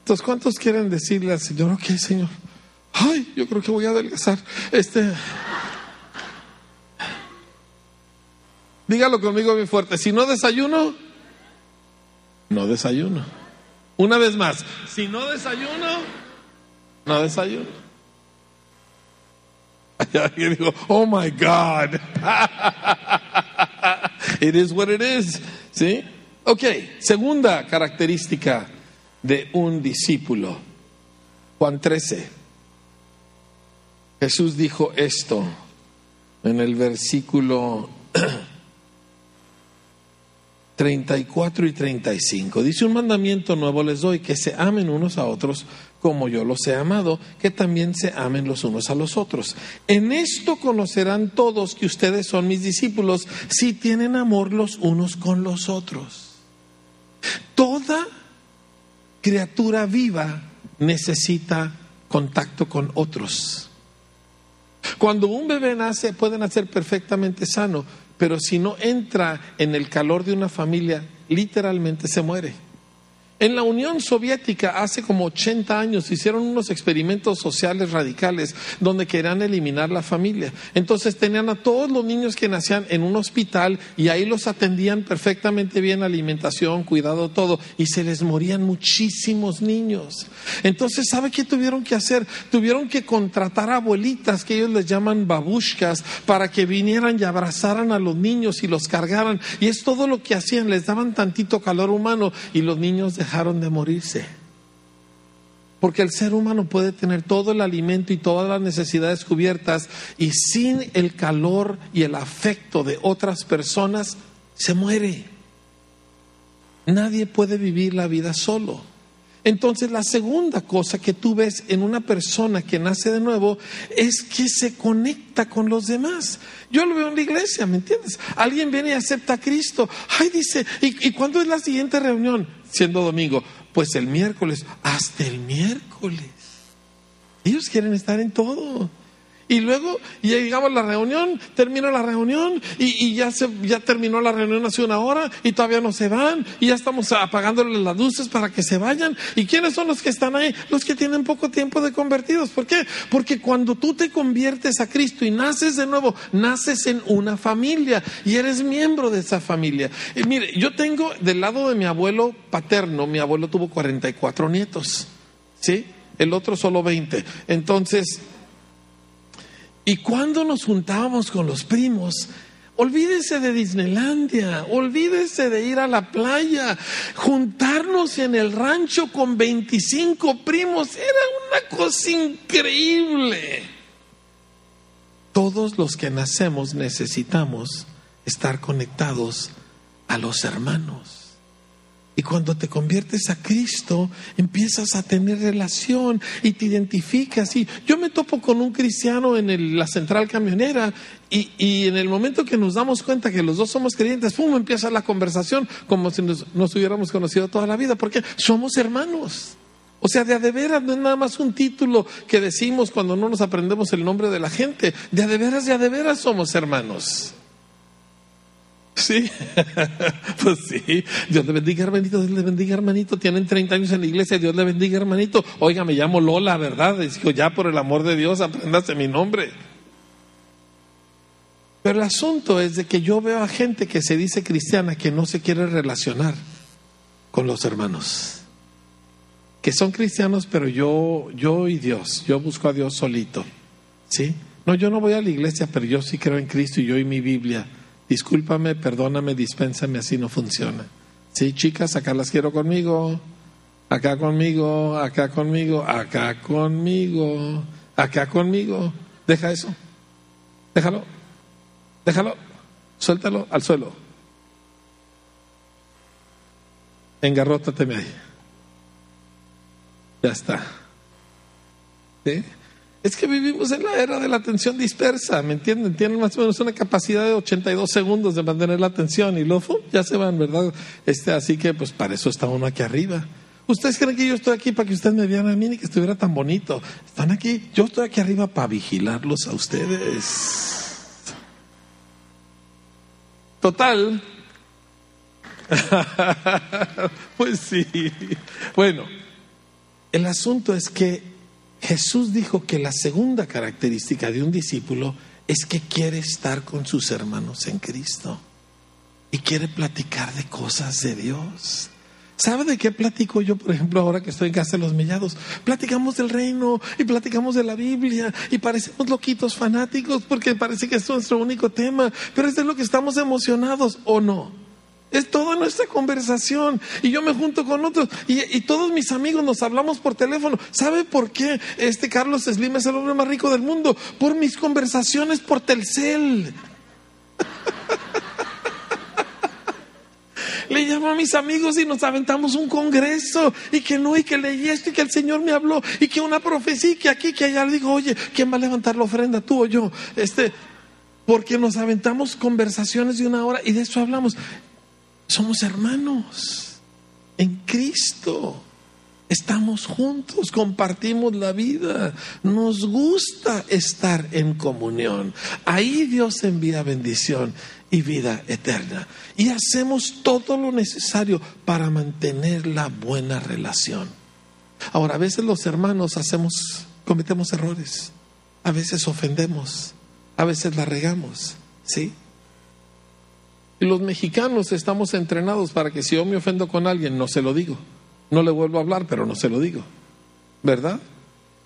Entonces, ¿cuántos quieren decirle al Señor, ok, Señor? Ay, yo creo que voy a adelgazar. Este. Dígalo conmigo bien fuerte. Si no desayuno, no desayuno. Una vez más, si no desayuno, no desayuno. (laughs) Alguien dijo, oh my God. (laughs) it is what it is. ¿Sí? Ok, segunda característica de un discípulo. Juan 13. Jesús dijo esto en el versículo (clears throat) 34 y 35. Dice un mandamiento nuevo les doy, que se amen unos a otros como yo los he amado, que también se amen los unos a los otros. En esto conocerán todos que ustedes son mis discípulos si tienen amor los unos con los otros. Toda criatura viva necesita contacto con otros. Cuando un bebé nace, puede nacer perfectamente sano, pero si no entra en el calor de una familia, literalmente se muere. En la Unión Soviética hace como 80 años hicieron unos experimentos sociales radicales donde querían eliminar la familia. Entonces tenían a todos los niños que nacían en un hospital y ahí los atendían perfectamente bien, alimentación, cuidado, todo, y se les morían muchísimos niños. Entonces, ¿sabe qué tuvieron que hacer? Tuvieron que contratar abuelitas que ellos les llaman babushkas para que vinieran y abrazaran a los niños y los cargaran. Y es todo lo que hacían, les daban tantito calor humano y los niños dejaron de morirse. Porque el ser humano puede tener todo el alimento y todas las necesidades cubiertas y sin el calor y el afecto de otras personas se muere. Nadie puede vivir la vida solo. Entonces la segunda cosa que tú ves en una persona que nace de nuevo es que se conecta con los demás. Yo lo veo en la iglesia, ¿me entiendes? Alguien viene y acepta a Cristo. Ay, dice, ¿y, ¿y cuándo es la siguiente reunión? Siendo domingo. Pues el miércoles, hasta el miércoles. Ellos quieren estar en todo. Y luego ya llegamos a la reunión, termina la reunión y, ya, se, ya terminó la reunión hace una hora y todavía no se van y ya estamos apagándoles las luces para que se vayan. ¿Y quiénes son los que están ahí? Los que tienen poco tiempo de convertidos. ¿Por qué? Porque cuando tú te conviertes a Cristo y naces de nuevo, naces en una familia y eres miembro de esa familia. Y mire, yo tengo del lado de mi abuelo paterno, mi abuelo tuvo 44 nietos, ¿sí? El otro solo 20. Entonces, y cuando nos juntábamos con los primos, olvídese de Disneylandia, olvídese de ir a la playa, juntarnos en el rancho con 25 primos, era una cosa increíble. Todos los que nacemos necesitamos estar conectados a los hermanos. Y cuando te conviertes a Cristo, empiezas a tener relación y te identificas. Y yo me topo con un cristiano en la central camionera y, en el momento que nos damos cuenta que los dos somos creyentes, ¡pum! empieza la conversación como si nos, hubiéramos conocido toda la vida, porque somos hermanos. O sea, de a de veras no es nada más un título que decimos cuando no nos aprendemos el nombre de la gente. De a de veras, de a de veras somos hermanos. Sí, (laughs) pues sí. Dios le bendiga, hermanito. Dios le bendiga, hermanito. Tienen 30 años en la iglesia. Dios le bendiga, hermanito. Oiga, me llamo Lola, ¿verdad? Digo, ya por el amor de Dios, apréndase mi nombre. Pero el asunto es de que yo veo a gente que se dice cristiana que no se quiere relacionar con los hermanos. Que son cristianos, pero yo, yo y Dios. Yo busco a Dios solito. ¿Sí? No, yo no voy a la iglesia, pero yo sí creo en Cristo y yo y mi Biblia discúlpame, perdóname, dispénsame, así no funciona. Sí, chicas, acá las quiero conmigo, acá conmigo, acá conmigo, acá conmigo, acá conmigo. Deja eso, déjalo, déjalo, suéltalo al suelo. Engarrótateme ahí. Ya está. ¿Sí? Es que vivimos en la era de la atención dispersa, ¿me entienden? Tienen más o menos una capacidad de 82 segundos de mantener la atención y luego ya se van, ¿verdad? Este, así que pues para eso está uno aquí arriba. ¿Ustedes creen que yo estoy aquí para que ustedes me vean a mí ni que estuviera tan bonito? Están aquí, yo estoy aquí arriba para vigilarlos a ustedes. Total. (laughs) pues sí. Bueno, el asunto es que Jesús dijo que la segunda característica de un discípulo es que quiere estar con sus hermanos en Cristo y quiere platicar de cosas de Dios. ¿Sabe de qué platico yo, por ejemplo, ahora que estoy en casa de los mellados? Platicamos del reino y platicamos de la Biblia y parecemos loquitos fanáticos porque parece que es nuestro único tema, pero es de lo que estamos emocionados o no. Es toda nuestra conversación. Y yo me junto con otros. Y, todos mis amigos nos hablamos por teléfono. ¿Sabe por qué este Carlos Slim es el hombre más rico del mundo? Por mis conversaciones por Telcel. (laughs) Le llamo a mis amigos y nos aventamos un congreso y que no, y que leí esto y que el Señor me habló y que una profecía y que aquí, que allá. Le digo, oye, ¿quién va a levantar la ofrenda, tú o yo? Este, porque nos aventamos conversaciones de una hora y de eso hablamos. Somos hermanos en Cristo. Estamos juntos, compartimos la vida, nos gusta estar en comunión. Ahí Dios envía bendición y vida eterna. Y hacemos todo lo necesario para mantener la buena relación. Ahora, a veces los hermanos hacemos, cometemos errores, a veces ofendemos, a veces la regamos, ¿sí? Los mexicanos estamos entrenados para que si yo me ofendo con alguien, no se lo digo. No le vuelvo a hablar, pero no se lo digo. ¿Verdad?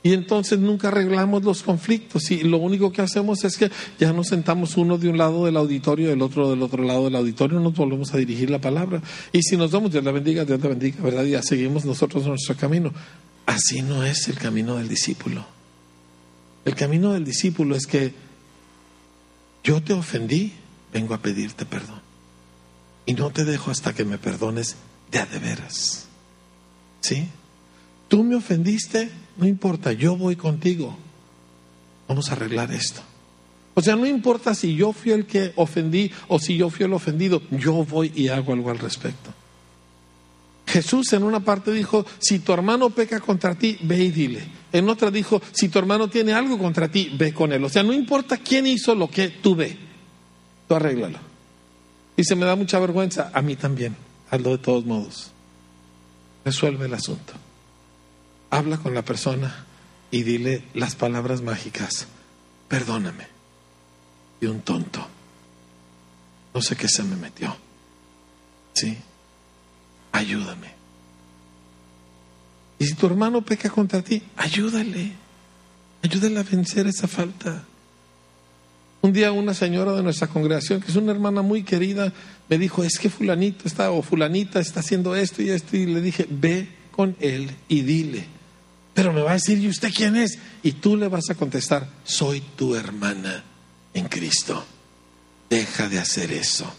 Y entonces nunca arreglamos los conflictos y lo único que hacemos es que ya nos sentamos uno de un lado del auditorio, el otro del otro lado del auditorio, nos volvemos a dirigir la palabra. Y si nos damos, Dios la bendiga, Dios la bendiga, ¿verdad? Y ya seguimos nosotros nuestro camino. Así no es el camino del discípulo. El camino del discípulo es que yo te ofendí, vengo a pedirte perdón. Y no te dejo hasta que me perdones de de veras. ¿Sí? Tú me ofendiste, no importa, yo voy contigo. Vamos a arreglar esto. O sea, no importa si yo fui el que ofendí o si yo fui el ofendido, yo voy y hago algo al respecto. Jesús en una parte dijo, si tu hermano peca contra ti, ve y dile. En otra dijo, si tu hermano tiene algo contra ti, ve con él. O sea, no importa quién hizo lo que tú ve, tú arréglalo. Y se me da mucha vergüenza, a mí también, hazlo de todos modos. Resuelve el asunto. Habla con la persona y dile las palabras mágicas. Perdóname. Y un tonto. No sé qué se me metió. ¿Sí? Ayúdame. Y si tu hermano peca contra ti, ayúdale. Ayúdale a vencer esa falta. Un día una señora de nuestra congregación, que es una hermana muy querida, me dijo, es que fulanito está o fulanita está haciendo esto y esto, y le dije, ve con él y dile. Pero me va a decir, ¿y usted quién es? Y tú le vas a contestar, soy tu hermana en Cristo. Deja de hacer eso.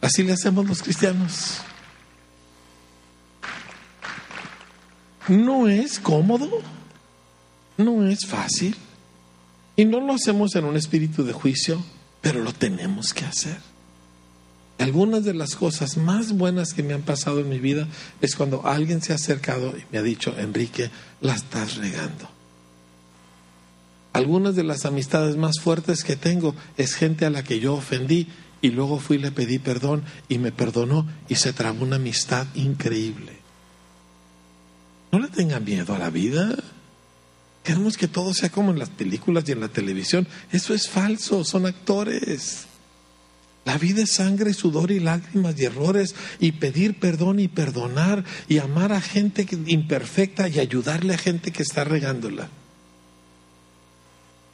Así le hacemos los cristianos. No es cómodo, no es fácil, y no lo hacemos en un espíritu de juicio, pero lo tenemos que hacer. Algunas de las cosas más buenas que me han pasado en mi vida es cuando alguien se ha acercado y me ha dicho, Enrique, la estás regando. Algunas de las amistades más fuertes que tengo es gente a la que yo ofendí y luego fui y le pedí perdón y me perdonó y se trabó una amistad increíble. No le tengan miedo a la vida. Queremos que todo sea como en las películas y en la televisión. Eso es falso, son actores. La vida es sangre, sudor y lágrimas y errores y pedir perdón y perdonar y amar a gente imperfecta y ayudarle a gente que está regándola.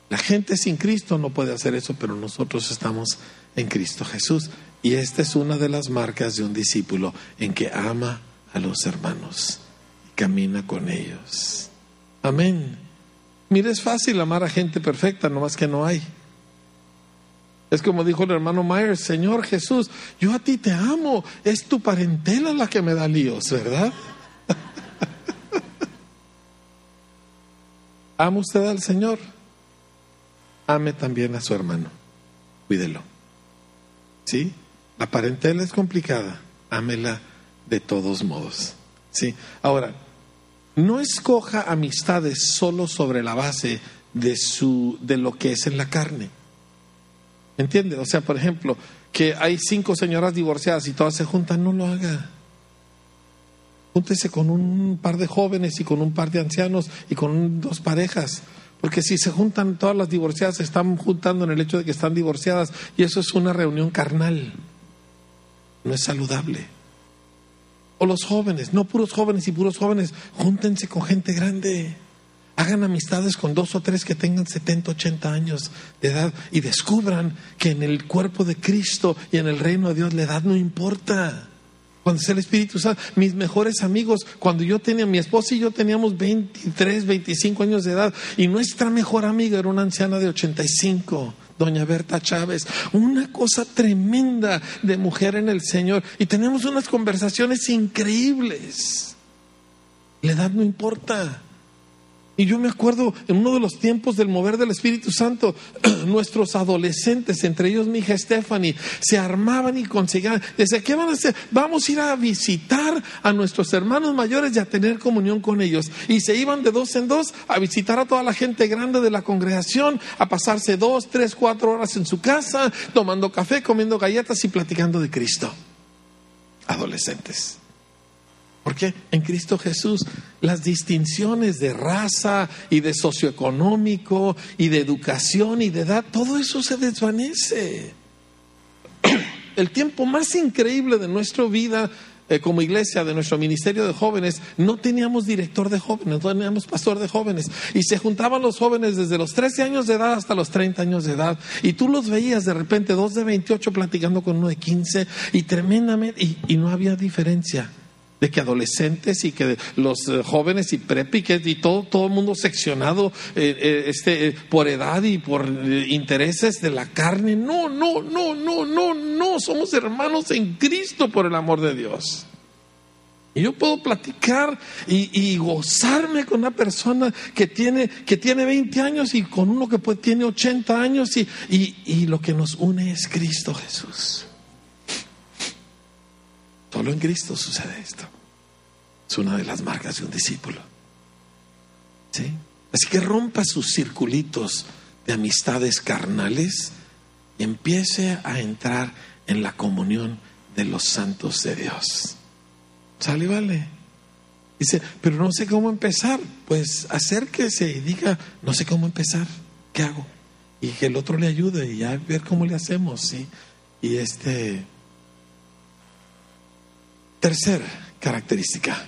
La gente sin Cristo no puede hacer eso, pero nosotros estamos en Cristo Jesús. Y esta es una de las marcas de un discípulo en que ama a los hermanos y camina con ellos. Amén. Mire, es fácil amar a gente perfecta, nomás que no hay. Es como dijo el hermano Myers, Señor Jesús, yo a ti te amo, es tu parentela la que me da líos, ¿verdad? (laughs) ¿Ama usted al Señor? Ame también a su hermano, cuídelo. ¿Sí? La parentela es complicada, ámela de todos modos. ¿Sí? Ahora, no escoja amistades solo sobre la base de, su, de lo que es en la carne. ¿Entiende? O sea, por ejemplo, que hay cinco señoras divorciadas y todas se juntan, no lo haga. Júntese con un par de jóvenes y con un par de ancianos y con dos parejas. Porque si se juntan todas las divorciadas, se están juntando en el hecho de que están divorciadas y eso es una reunión carnal. No es saludable. O los jóvenes, no puros jóvenes y puros jóvenes, júntense con gente grande. Hagan amistades con dos o tres que tengan 70, 80 años de edad y descubran que en el cuerpo de Cristo y en el reino de Dios la edad no importa. Cuando es el Espíritu Santo, mis mejores amigos, cuando yo tenía, mi esposa y yo teníamos 23, 25 años de edad y nuestra mejor amiga era una anciana de 85 doña Berta Chávez, una cosa tremenda de mujer en el Señor. Y tenemos unas conversaciones increíbles. La edad no importa. Y yo me acuerdo en uno de los tiempos del mover del Espíritu Santo, (clears throat) nuestros adolescentes, entre ellos mi hija Stephanie, se armaban y conseguían, desde ¿qué van a hacer? Vamos a ir a visitar a nuestros hermanos mayores y a tener comunión con ellos. Y se iban de dos en dos a visitar a toda la gente grande de la congregación, a pasarse dos, tres, cuatro horas en su casa, tomando café, comiendo galletas y platicando de Cristo. Adolescentes. Porque en Cristo Jesús las distinciones de raza y de socioeconómico y de educación y de edad, todo eso se desvanece. El tiempo más increíble de nuestra vida eh, como iglesia, de nuestro ministerio de jóvenes, no teníamos director de jóvenes, no teníamos pastor de jóvenes. Y se juntaban los jóvenes desde los 13 años de edad hasta los 30 años de edad. Y tú los veías de repente, dos de 28 platicando con uno de 15 y tremendamente, y, y no había diferencia de que adolescentes y que los eh, jóvenes y prepi y todo todo el mundo seccionado eh, eh, este por edad y por intereses de la carne no no no no no no somos hermanos en Cristo por el amor de Dios y yo puedo platicar y, gozarme con una persona que tiene, que tiene 20 años y con uno que tiene 80 años y, y lo que nos une es Cristo Jesús. Solo en Cristo sucede esto. Es una de las marcas de un discípulo. ¿Sí? Así que rompa sus circulitos de amistades carnales y empiece a entrar en la comunión de los santos de Dios. ¿Sale, vale? Dice, pero no sé cómo empezar. Pues acérquese y diga, no sé cómo empezar. ¿Qué hago? Y que el otro le ayude y a ver cómo le hacemos, ¿sí? Y este, Tercera característica.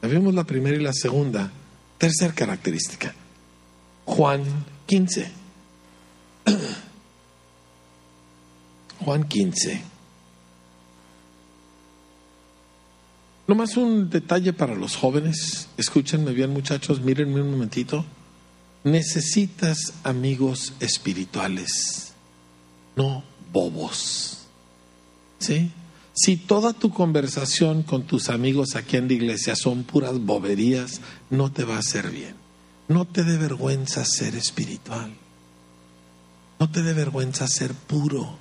Vemos la primera y la segunda. Tercera característica. Juan 15. (clears throat) Juan 15. Nomás un detalle para los jóvenes. Escúchenme bien, muchachos. Mírenme un momentito. Necesitas amigos espirituales, no bobos. ¿Sí? Si toda tu conversación con tus amigos aquí en la iglesia son puras boberías, no te va a hacer bien. No te dé vergüenza ser espiritual. No te dé vergüenza ser puro.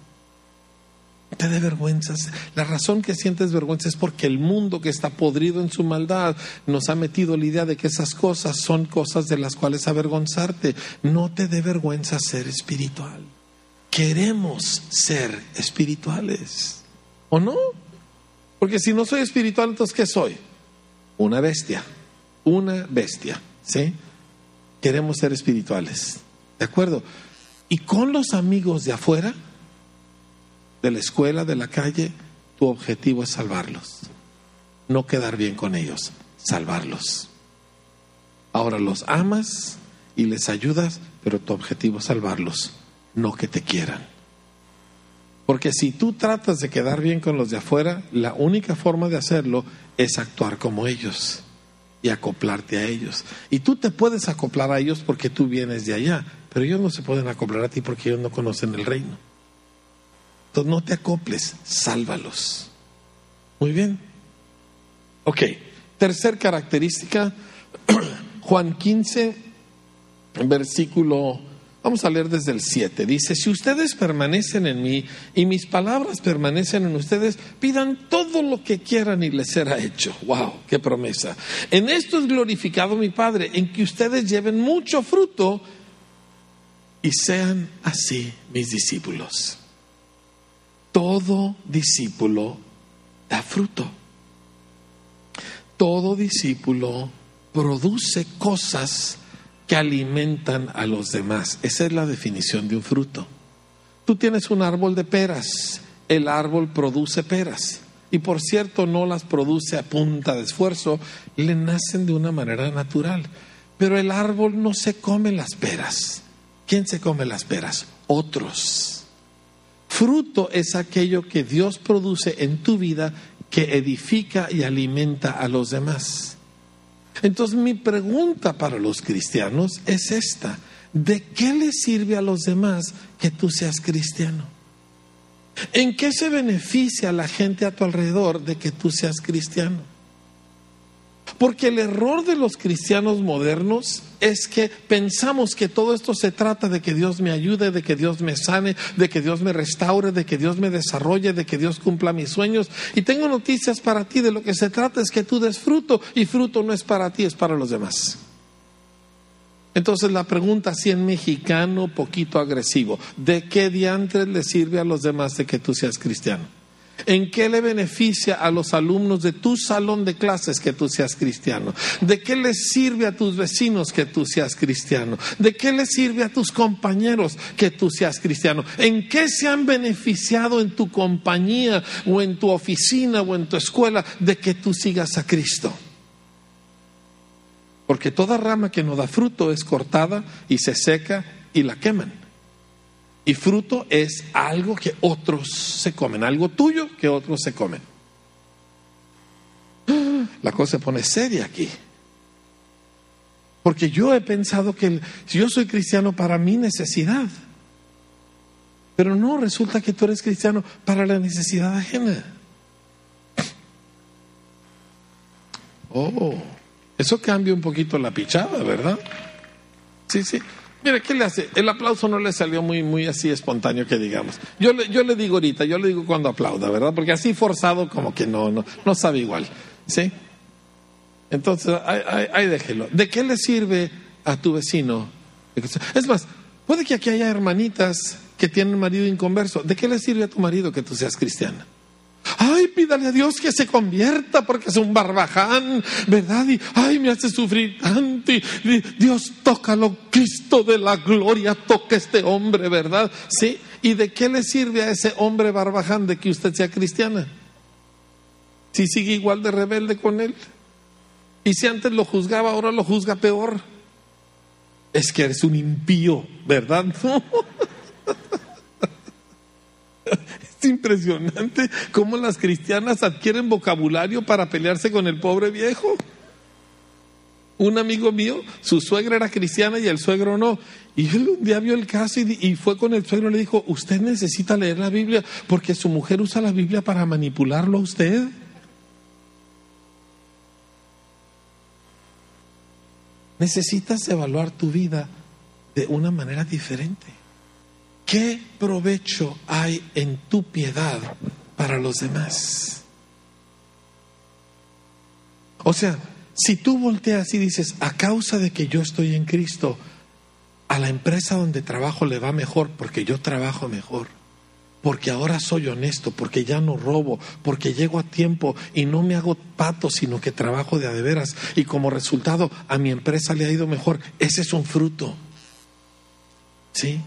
Te dé vergüenza. La razón que sientes vergüenza es porque el mundo que está podrido en su maldad nos ha metido la idea de que esas cosas son cosas de las cuales avergonzarte. No te dé vergüenza ser espiritual. Queremos ser espirituales. ¿O no? Porque si no soy espiritual, entonces ¿qué soy? Una bestia. Una bestia. ¿Sí? Queremos ser espirituales. ¿De acuerdo? Y con los amigos de afuera, de la escuela, de la calle, tu objetivo es salvarlos. No quedar bien con ellos, salvarlos. Ahora los amas y les ayudas, pero tu objetivo es salvarlos, no que te quieran. Porque si tú tratas de quedar bien con los de afuera, la única forma de hacerlo es actuar como ellos y acoplarte a ellos. Y tú te puedes acoplar a ellos porque tú vienes de allá, pero ellos no se pueden acoplar a ti porque ellos no conocen el reino. Entonces no te acoples, sálvalos. Muy bien. Ok, tercer característica, (clears throat) Juan 15, versículo Vamos a leer desde el 7. Dice, si ustedes permanecen en mí y mis palabras permanecen en ustedes, pidan todo lo que quieran y les será hecho. ¡Wow! ¡Qué promesa! En esto es glorificado mi Padre, en que ustedes lleven mucho fruto y sean así mis discípulos. Todo discípulo da fruto. Todo discípulo produce cosas que alimentan a los demás. Esa es la definición de un fruto. Tú tienes un árbol de peras, el árbol produce peras. Y por cierto, no las produce a punta de esfuerzo, le nacen de una manera natural. Pero el árbol no se come las peras. ¿Quién se come las peras? Otros. Fruto es aquello que Dios produce en tu vida que edifica y alimenta a los demás. Entonces mi pregunta para los cristianos es esta. ¿De qué le sirve a los demás que tú seas cristiano? ¿En qué se beneficia la gente a tu alrededor de que tú seas cristiano? Porque el error de los cristianos modernos es que pensamos que todo esto se trata de que Dios me ayude, de que Dios me sane, de que Dios me restaure, de que Dios me desarrolle, de que Dios cumpla mis sueños. Y tengo noticias para ti, de lo que se trata es que tú des fruto y fruto no es para ti, es para los demás. Entonces la pregunta, si en mexicano, poquito agresivo, ¿de qué diantres le sirve a los demás de que tú seas cristiano? ¿En qué le beneficia a los alumnos de tu salón de clases que tú seas cristiano? ¿De qué le sirve a tus vecinos que tú seas cristiano? ¿De qué le sirve a tus compañeros que tú seas cristiano? ¿En qué se han beneficiado en tu compañía o en tu oficina o en tu escuela de que tú sigas a Cristo? Porque toda rama que no da fruto es cortada y se seca y la queman. Y fruto es algo que otros se comen, algo tuyo que otros se comen. La cosa se pone seria aquí. Porque yo he pensado que si yo soy cristiano para mi necesidad, pero no, resulta que tú eres cristiano para la necesidad ajena. Oh, eso cambia un poquito la pichada, ¿verdad? Sí, sí. Mire, ¿qué le hace? El aplauso no le salió muy, muy así espontáneo que digamos. Yo le, yo le digo ahorita, yo le digo cuando aplauda, ¿verdad? Porque así forzado como que no, no, no sabe igual. ¿Sí? Entonces, ahí, déjelo. ¿De qué le sirve a tu vecino? Es más, puede que aquí haya hermanitas que tienen marido inconverso. ¿De qué le sirve a tu marido que tú seas cristiana? Ay, pídale a Dios que se convierta porque es un barbaján, ¿verdad? Y ay, me hace sufrir tanto. Y, Dios, tócalo, Cristo de la gloria, toca este hombre, ¿verdad? Sí. ¿Y de qué le sirve a ese hombre barbaján de que usted sea cristiana? Si sigue igual de rebelde con él. Y si antes lo juzgaba, ahora lo juzga peor. Es que eres un impío, ¿verdad? (laughs) (laughs) impresionante cómo las cristianas adquieren vocabulario para pelearse con el pobre viejo. Un amigo mío, su suegra era cristiana y el suegro no. Y él un día vio el caso y, y fue con el suegro y le dijo, usted necesita leer la Biblia porque su mujer usa la Biblia para manipularlo a usted. Necesitas evaluar tu vida de una manera diferente. ¿Qué provecho hay en tu piedad para los demás? O sea, si tú volteas y dices, a causa de que yo estoy en Cristo, a la empresa donde trabajo le va mejor porque yo trabajo mejor, porque ahora soy honesto, porque ya no robo, porque llego a tiempo y no me hago pato, sino que trabajo de a de veras y como resultado a mi empresa le ha ido mejor, ese es un fruto. ¿Sí?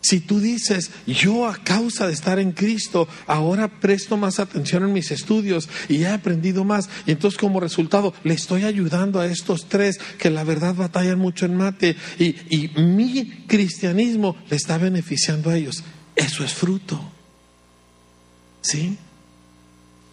Si tú dices, yo a causa de estar en Cristo, ahora presto más atención en mis estudios y he aprendido más, y entonces como resultado le estoy ayudando a estos tres que la verdad batallan mucho en mate, y, y mi cristianismo le está beneficiando a ellos, eso es fruto. ¿Sí?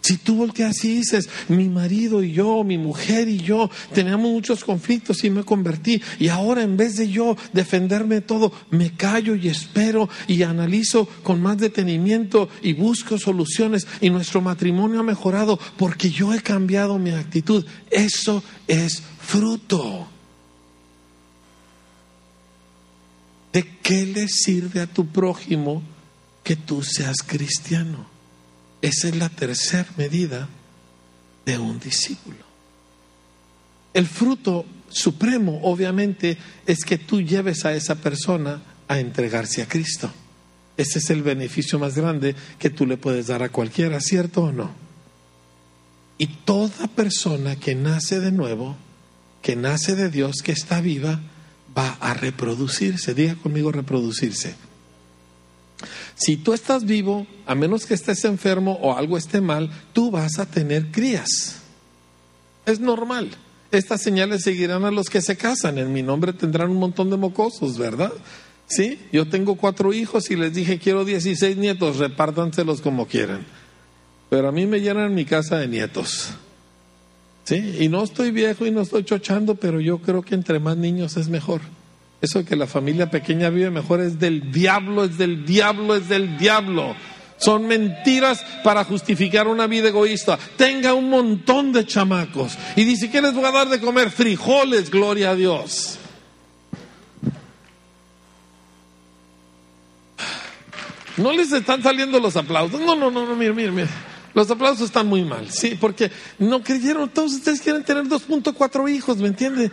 Si tú volteas y dices, mi marido y yo, mi mujer y yo, teníamos muchos conflictos y me convertí, y ahora en vez de yo defenderme todo, me callo y espero y analizo con más detenimiento y busco soluciones, y nuestro matrimonio ha mejorado porque yo he cambiado mi actitud. Eso es fruto. ¿De qué le sirve a tu prójimo que tú seas cristiano? Esa es la tercera medida de un discípulo. El fruto supremo, obviamente, es que tú lleves a esa persona a entregarse a Cristo. Ese es el beneficio más grande que tú le puedes dar a cualquiera, ¿cierto o no? Y toda persona que nace de nuevo, que nace de Dios, que está viva, va a reproducirse. Diga conmigo reproducirse. Si tú estás vivo, a menos que estés enfermo o algo esté mal, tú vas a tener crías. Es normal. Estas señales seguirán a los que se casan. En mi nombre tendrán un montón de mocosos, ¿verdad? Sí, yo tengo cuatro hijos y les dije quiero 16 nietos, repártanselos como quieran. Pero a mí me llenan mi casa de nietos. Sí, y no estoy viejo y no estoy chochando, pero yo creo que entre más niños es mejor. Eso de que la familia pequeña vive mejor es del diablo, es del diablo, es del diablo. Son mentiras para justificar una vida egoísta. Tenga un montón de chamacos. Y dice, ¿qué les voy a dar de comer? Frijoles, gloria a Dios. No les están saliendo los aplausos. No, no, no, no, mire, mire, mire. Los aplausos están muy mal, sí, porque no creyeron, todos ustedes quieren tener 2.4 hijos, ¿me entiende?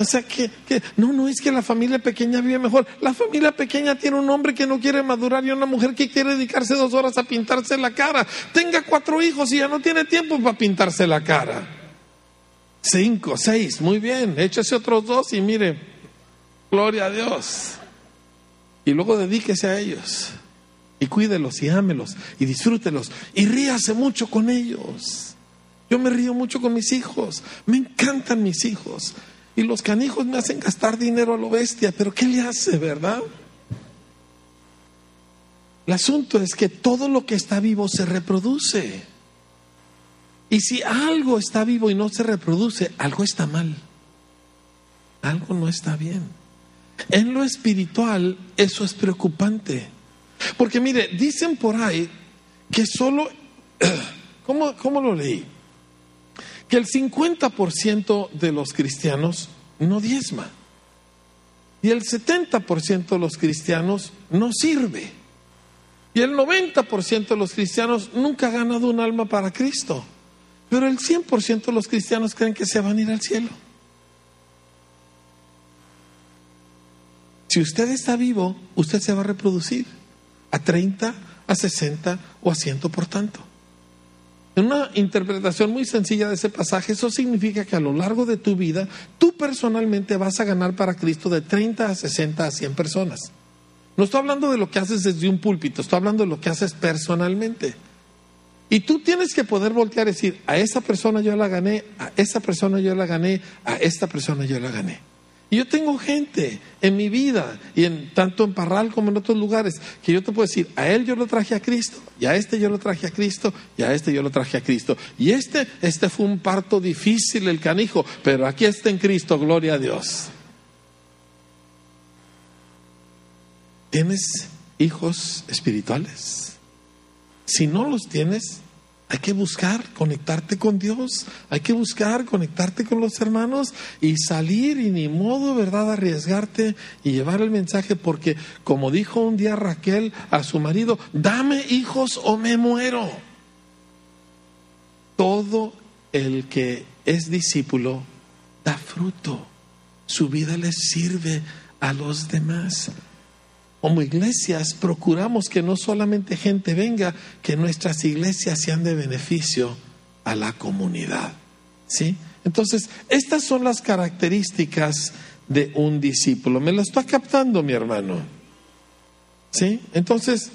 O sea, que, que, no, no es que la familia pequeña vive mejor. La familia pequeña tiene un hombre que no quiere madurar y una mujer que quiere dedicarse dos horas a pintarse la cara. Tenga cuatro hijos y ya no tiene tiempo para pintarse la cara. Cinco, seis, muy bien. Échese otros dos y mire, gloria a Dios. Y luego dedíquese a ellos. Y cuídelos y ámelos y disfrútelos. Y ríase mucho con ellos. Yo me río mucho con mis hijos. Me encantan mis hijos. Y los canijos me hacen gastar dinero a lo bestia, pero ¿qué le hace, verdad? El asunto es que todo lo que está vivo se reproduce. Y si algo está vivo y no se reproduce, algo está mal. Algo no está bien. En lo espiritual eso es preocupante. Porque mire, dicen por ahí que solo, (clears throat) ¿cómo, cómo lo leí? Que el 50% de los cristianos no diezma y el 70% de los cristianos no sirve y el 90% de los cristianos nunca ha ganado un alma para Cristo, pero el 100% de los cristianos creen que se van a ir al cielo. Si usted está vivo, usted se va a reproducir a 30, a 60 o a 100 por tanto. En una interpretación muy sencilla de ese pasaje, eso significa que a lo largo de tu vida, tú personalmente vas a ganar para Cristo de 30 a 60 a 100 personas. No estoy hablando de lo que haces desde un púlpito, estoy hablando de lo que haces personalmente. Y tú tienes que poder voltear y decir, a esa persona yo la gané, a esa persona yo la gané, a esta persona yo la gané. Y yo tengo gente en mi vida, y en, tanto en Parral como en otros lugares, que yo te puedo decir, a él yo lo traje a Cristo, y a este yo lo traje a Cristo, y a este yo lo traje a Cristo. Y este, este fue un parto difícil, el canijo, pero aquí está en Cristo, gloria a Dios. ¿Tienes hijos espirituales? Si no los tienes, hay que buscar conectarte con Dios, hay que buscar conectarte con los hermanos y salir y ni modo, ¿verdad?, arriesgarte y llevar el mensaje porque, como dijo un día Raquel a su marido, dame hijos o me muero. Todo el que es discípulo da fruto, su vida le sirve a los demás como iglesias procuramos que no solamente gente venga, que nuestras iglesias sean de beneficio a la comunidad. ¿Sí? Entonces, estas son las características de un discípulo. ¿Me lo está captando, mi hermano? ¿Sí? Entonces,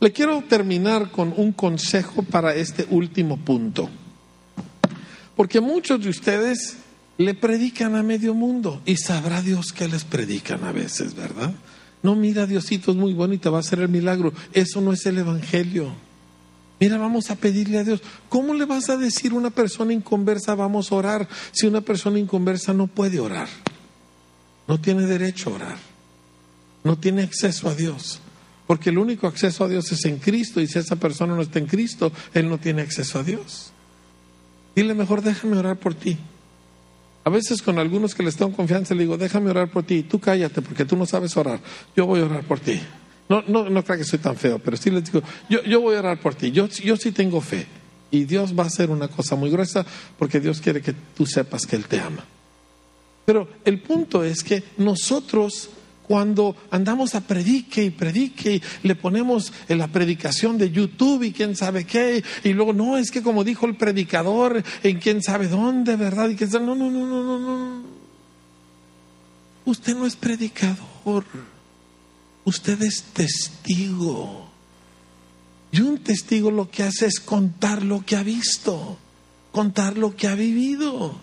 le quiero terminar con un consejo para este último punto. Porque muchos de ustedes le predican a medio mundo y sabrá Dios que les predican a veces, ¿verdad? No, mira, Diosito es muy te va a hacer el milagro. Eso no es el Evangelio. Mira, vamos a pedirle a Dios. ¿Cómo le vas a decir a una persona inconversa vamos a orar si una persona inconversa no puede orar? No tiene derecho a orar. No tiene acceso a Dios. Porque el único acceso a Dios es en Cristo y si esa persona no está en Cristo, él no tiene acceso a Dios. Dile mejor, déjame orar por ti. A veces con algunos que les tengo confianza le digo, déjame orar por ti, tú cállate porque tú no sabes orar, yo voy a orar por ti. No, no, no creo que soy tan feo, pero sí les digo, yo, yo voy a orar por ti, yo, yo sí tengo fe. Y Dios va a hacer una cosa muy gruesa porque Dios quiere que tú sepas que Él te ama. Pero el punto es que nosotros cuando andamos a predique y predique y le ponemos en la predicación de YouTube y quién sabe qué, y luego no, es que como dijo el predicador en quién sabe dónde, ¿verdad? Y que no, no, no, no, no, no. Usted no es predicador, usted es testigo. Y un testigo lo que hace es contar lo que ha visto, contar lo que ha vivido.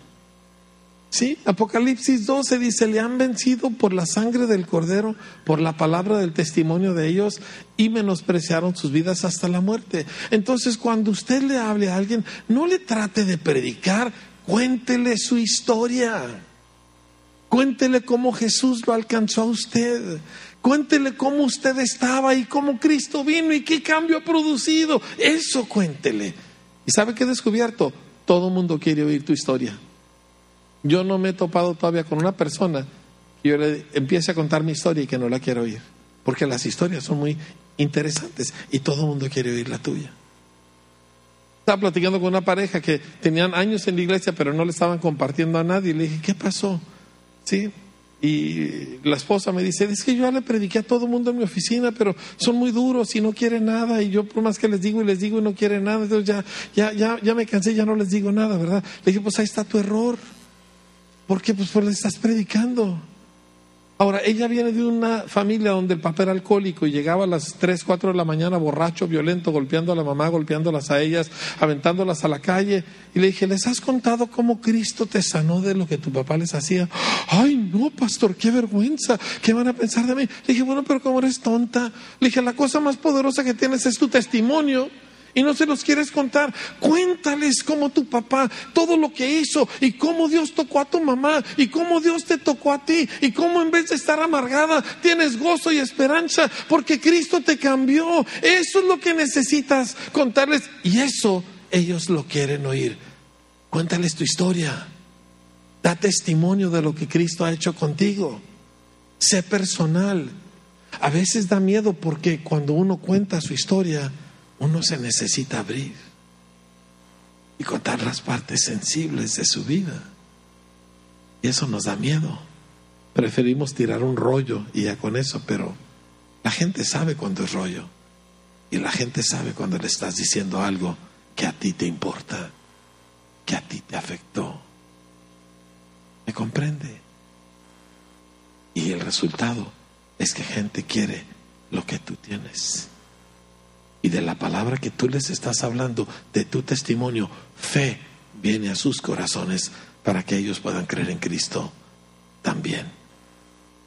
Sí, Apocalipsis 12 dice, le han vencido por la sangre del cordero, por la palabra del testimonio de ellos y menospreciaron sus vidas hasta la muerte. Entonces, cuando usted le hable a alguien, no le trate de predicar, cuéntele su historia. Cuéntele cómo Jesús lo alcanzó a usted. Cuéntele cómo usted estaba y cómo Cristo vino y qué cambio ha producido. Eso cuéntele. ¿Y sabe qué he descubierto? Todo el mundo quiere oír tu historia. Yo no me he topado todavía con una persona que yo le empiece a contar mi historia y que no la quiera oír. Porque las historias son muy interesantes y todo el mundo quiere oír la tuya. Estaba platicando con una pareja que tenían años en la iglesia, pero no le estaban compartiendo a nadie. Y le dije, ¿qué pasó? ¿Sí? Y la esposa me dice, es que yo ya le prediqué a todo el mundo en mi oficina, pero son muy duros y no quieren nada. Y yo por más que les digo y les digo y no quieren nada, entonces ya, ya, ya, ya me cansé, ya no les digo nada, ¿verdad? Le dije, pues ahí está tu error. ¿Por qué? Pues porque le estás predicando. Ahora, ella viene de una familia donde el papá era alcohólico y llegaba a las 3, 4 de la mañana borracho, violento, golpeando a la mamá, golpeándolas a ellas, aventándolas a la calle. Y le dije, ¿les has contado cómo Cristo te sanó de lo que tu papá les hacía? Ay, no, pastor, qué vergüenza. ¿Qué van a pensar de mí? Le dije, bueno, pero como eres tonta. Le dije, la cosa más poderosa que tienes es tu testimonio y no se los quieres contar, cuéntales cómo tu papá, todo lo que hizo y cómo Dios tocó a tu mamá y cómo Dios te tocó a ti y cómo en vez de estar amargada tienes gozo y esperanza porque Cristo te cambió. Eso es lo que necesitas contarles y eso ellos lo quieren oír. Cuéntales tu historia. Da testimonio de lo que Cristo ha hecho contigo. Sé personal. A veces da miedo porque cuando uno cuenta su historia, uno se necesita abrir y contar las partes sensibles de su vida. Y eso nos da miedo. Preferimos tirar un rollo y ya con eso, pero la gente sabe cuando es rollo. Y la gente sabe cuando le estás diciendo algo que a ti te importa, que a ti te afectó. ¿Me comprende? Y el resultado es que gente quiere lo que tú tienes de la palabra que tú les estás hablando, de tu testimonio, fe viene a sus corazones para que ellos puedan creer en Cristo también.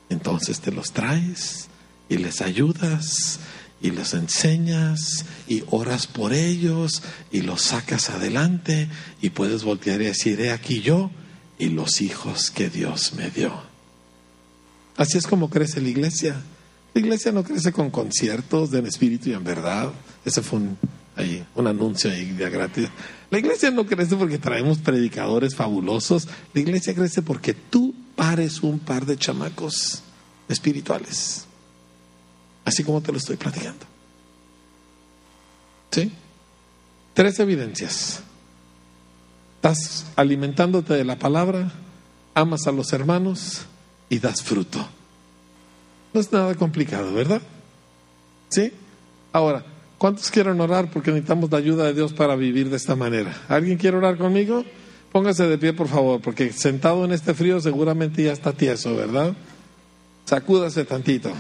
Entonces te los traes y les ayudas y los enseñas y oras por ellos y los sacas adelante y puedes voltear y decir, he aquí yo y los hijos que Dios me dio. Así es como crece la iglesia. La iglesia no crece con conciertos del espíritu y en verdad. Ese fue un, un anuncio ahí de gratis. La iglesia no crece porque traemos predicadores fabulosos. La iglesia crece porque tú pares un par de chamacos espirituales. Así como te lo estoy platicando. ¿Sí? Tres evidencias. Estás alimentándote de la palabra, amas a los hermanos y das fruto. No es nada complicado, ¿verdad? ¿Sí? Ahora, ¿cuántos quieren orar porque necesitamos la ayuda de Dios para vivir de esta manera? ¿Alguien quiere orar conmigo? Póngase de pie, por favor, porque sentado en este frío seguramente ya está tieso, ¿verdad? Sacúdase tantito.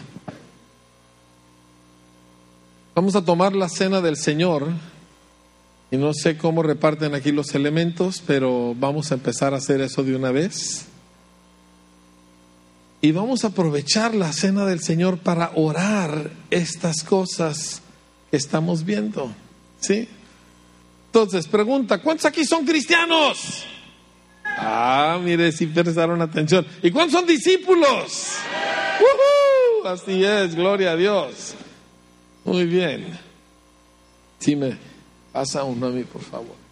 Vamos a tomar la cena del Señor y no sé cómo reparten aquí los elementos, pero vamos a empezar a hacer eso de una vez. Y vamos a aprovechar la cena del Señor para orar estas cosas estamos viendo. ¿Sí? Entonces, pregunta, ¿cuántos aquí son cristianos? Ah, mire, si prestaron atención. ¿Y cuántos son discípulos? Así es, gloria a Dios. Muy bien. Sí, me pasa uno a mí, por favor.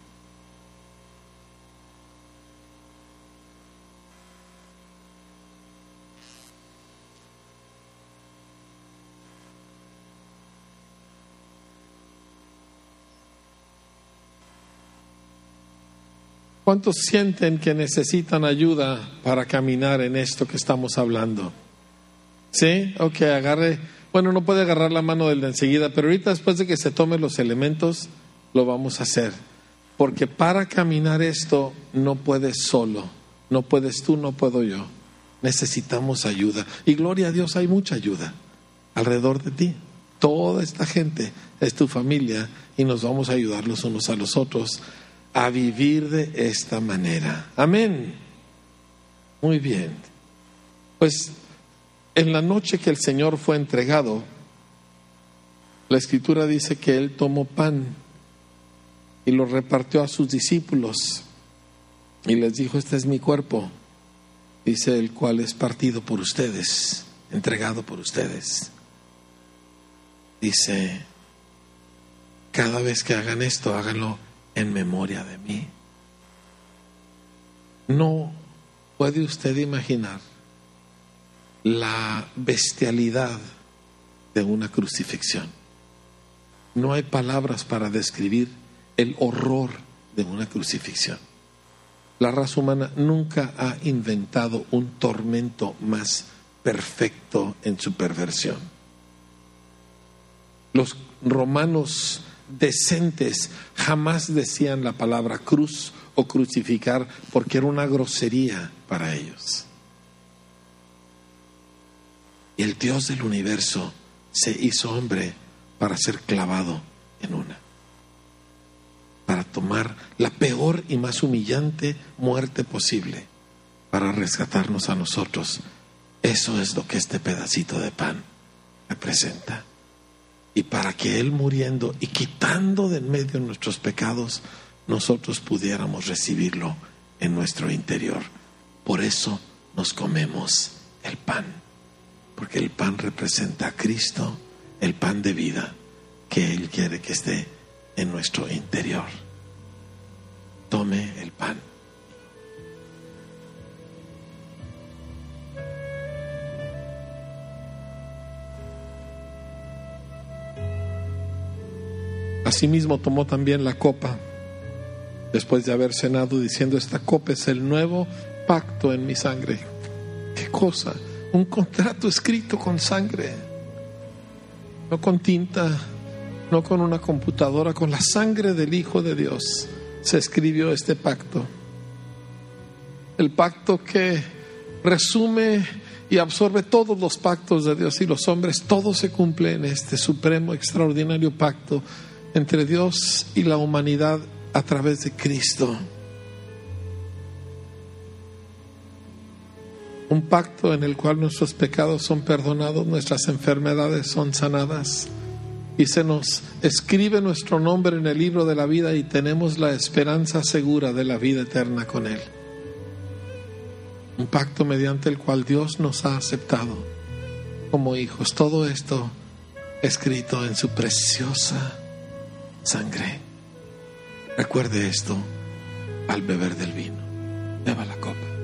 ¿Cuántos sienten que necesitan ayuda para caminar en esto que estamos hablando? ¿Sí? Ok, agarre. Bueno, no puede agarrar la mano del de enseguida, pero ahorita después de que se tomen los elementos, lo vamos a hacer. Porque para caminar esto no puedes solo. No puedes tú, no puedo yo. Necesitamos ayuda. Y gloria a Dios, hay mucha ayuda alrededor de ti. Toda esta gente es tu familia y nos vamos a ayudar los unos a los otros a vivir de esta manera. Amén. Muy bien. Pues en la noche que el Señor fue entregado, la escritura dice que Él tomó pan y lo repartió a sus discípulos y les dijo, este es mi cuerpo, dice el cual es partido por ustedes, entregado por ustedes. Dice, cada vez que hagan esto, háganlo en memoria de mí. No puede usted imaginar la bestialidad de una crucifixión. No hay palabras para describir el horror de una crucifixión. La raza humana nunca ha inventado un tormento más perfecto en su perversión. Los romanos decentes jamás decían la palabra cruz o crucificar porque era una grosería para ellos. Y el Dios del universo se hizo hombre para ser clavado en una, para tomar la peor y más humillante muerte posible, para rescatarnos a nosotros. Eso es lo que este pedacito de pan representa y para que Él muriendo y quitando de en medio nuestros pecados, nosotros pudiéramos recibirlo en nuestro interior. Por eso nos comemos el pan, porque el pan representa a Cristo, el pan de vida que Él quiere que esté en nuestro interior. Tome el pan. Asimismo tomó también la copa después de haber cenado diciendo, esta copa es el nuevo pacto en mi sangre. ¿Qué cosa? Un contrato escrito con sangre, no con tinta, no con una computadora, con la sangre del Hijo de Dios se escribió este pacto. El pacto que resume y absorbe todos los pactos de Dios y los hombres, todo se cumple en este supremo, extraordinario pacto entre Dios y la humanidad a través de Cristo. un pacto en el cual nuestros pecados son perdonados, nuestras enfermedades son sanadas y se nos escribe nuestro nombre en el libro de la vida y tenemos la esperanza segura de la vida eterna con Él. Un pacto mediante el cual Dios nos ha aceptado como hijos. Todo esto escrito en su preciosa sangre. Recuerde esto al beber del vino. Beba la copa.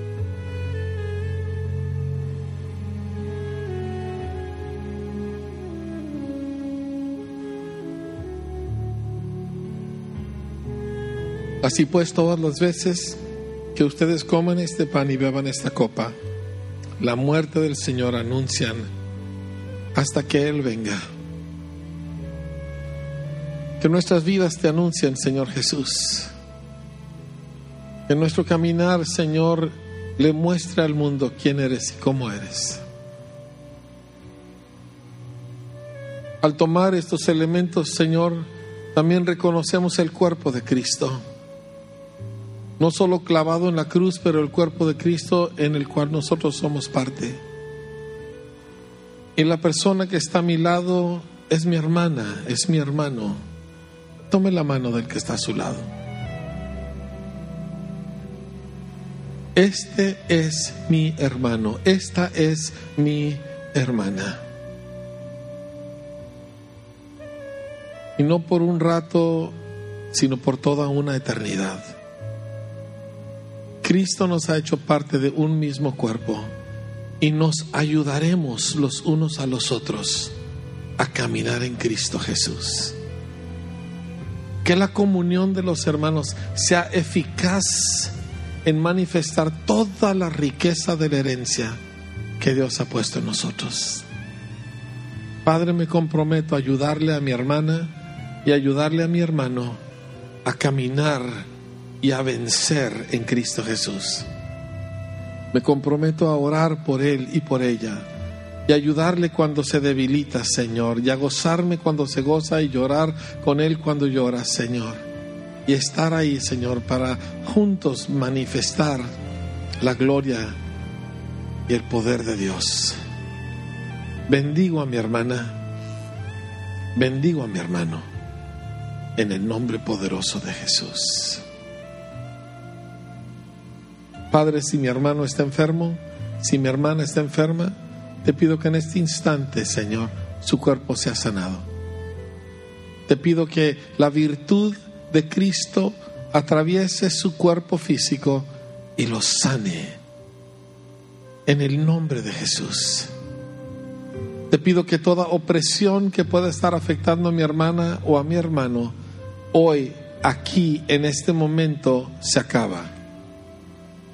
Así pues, todas las veces que ustedes coman este pan y beban esta copa, la muerte del Señor anuncian hasta que Él venga. Que nuestras vidas te anuncien, Señor Jesús. Que nuestro caminar, Señor, le muestre al mundo quién eres y cómo eres. Al tomar estos elementos, Señor, también reconocemos el cuerpo de Cristo no solo clavado en la cruz, pero el cuerpo de Cristo en el cual nosotros somos parte. Y la persona que está a mi lado es mi hermana, es mi hermano. Tome la mano del que está a su lado. Este es mi hermano, esta es mi hermana. Y no por un rato, sino por toda una eternidad. Cristo nos ha hecho parte de un mismo cuerpo y nos ayudaremos los unos a los otros a caminar en Cristo Jesús. Que la comunión de los hermanos sea eficaz en manifestar toda la riqueza de la herencia que Dios ha puesto en nosotros. Padre, me comprometo a ayudarle a mi hermana y ayudarle a mi hermano a caminar y a vencer en Cristo Jesús. Me comprometo a orar por Él y por ella y ayudarle cuando se debilita, Señor, y a gozarme cuando se goza y llorar con Él cuando llora, Señor. Y estar ahí, Señor, para juntos manifestar la gloria y el poder de Dios. Bendigo a mi hermana, bendigo a mi hermano, en el nombre poderoso de Jesús. Padre, si mi hermano está enfermo, si mi hermana está enferma, te pido que en este instante, Señor, su cuerpo sea sanado. Te pido que la virtud de Cristo atraviese su cuerpo físico y lo sane. En el nombre de Jesús. Te pido que toda opresión que pueda estar afectando a mi hermana o a mi hermano, hoy, aquí, en este momento, se acaba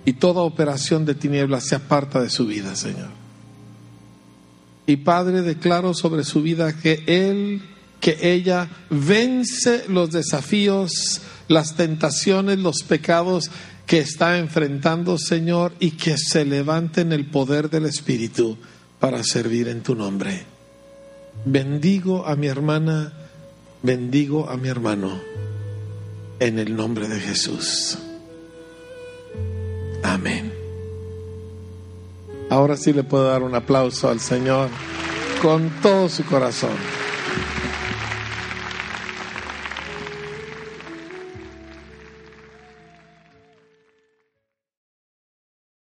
y toda operación de tinieblas se aparta de su vida, Señor. Y Padre, declaro sobre su vida que Él, que ella vence los desafíos, las tentaciones, los pecados que está enfrentando, Señor, y que se levante en el poder del Espíritu para servir en tu nombre. Bendigo a mi hermana, bendigo a mi hermano, en el nombre de Jesús. Amén. Ahora sí le puedo dar un aplauso al Señor con todo su corazón.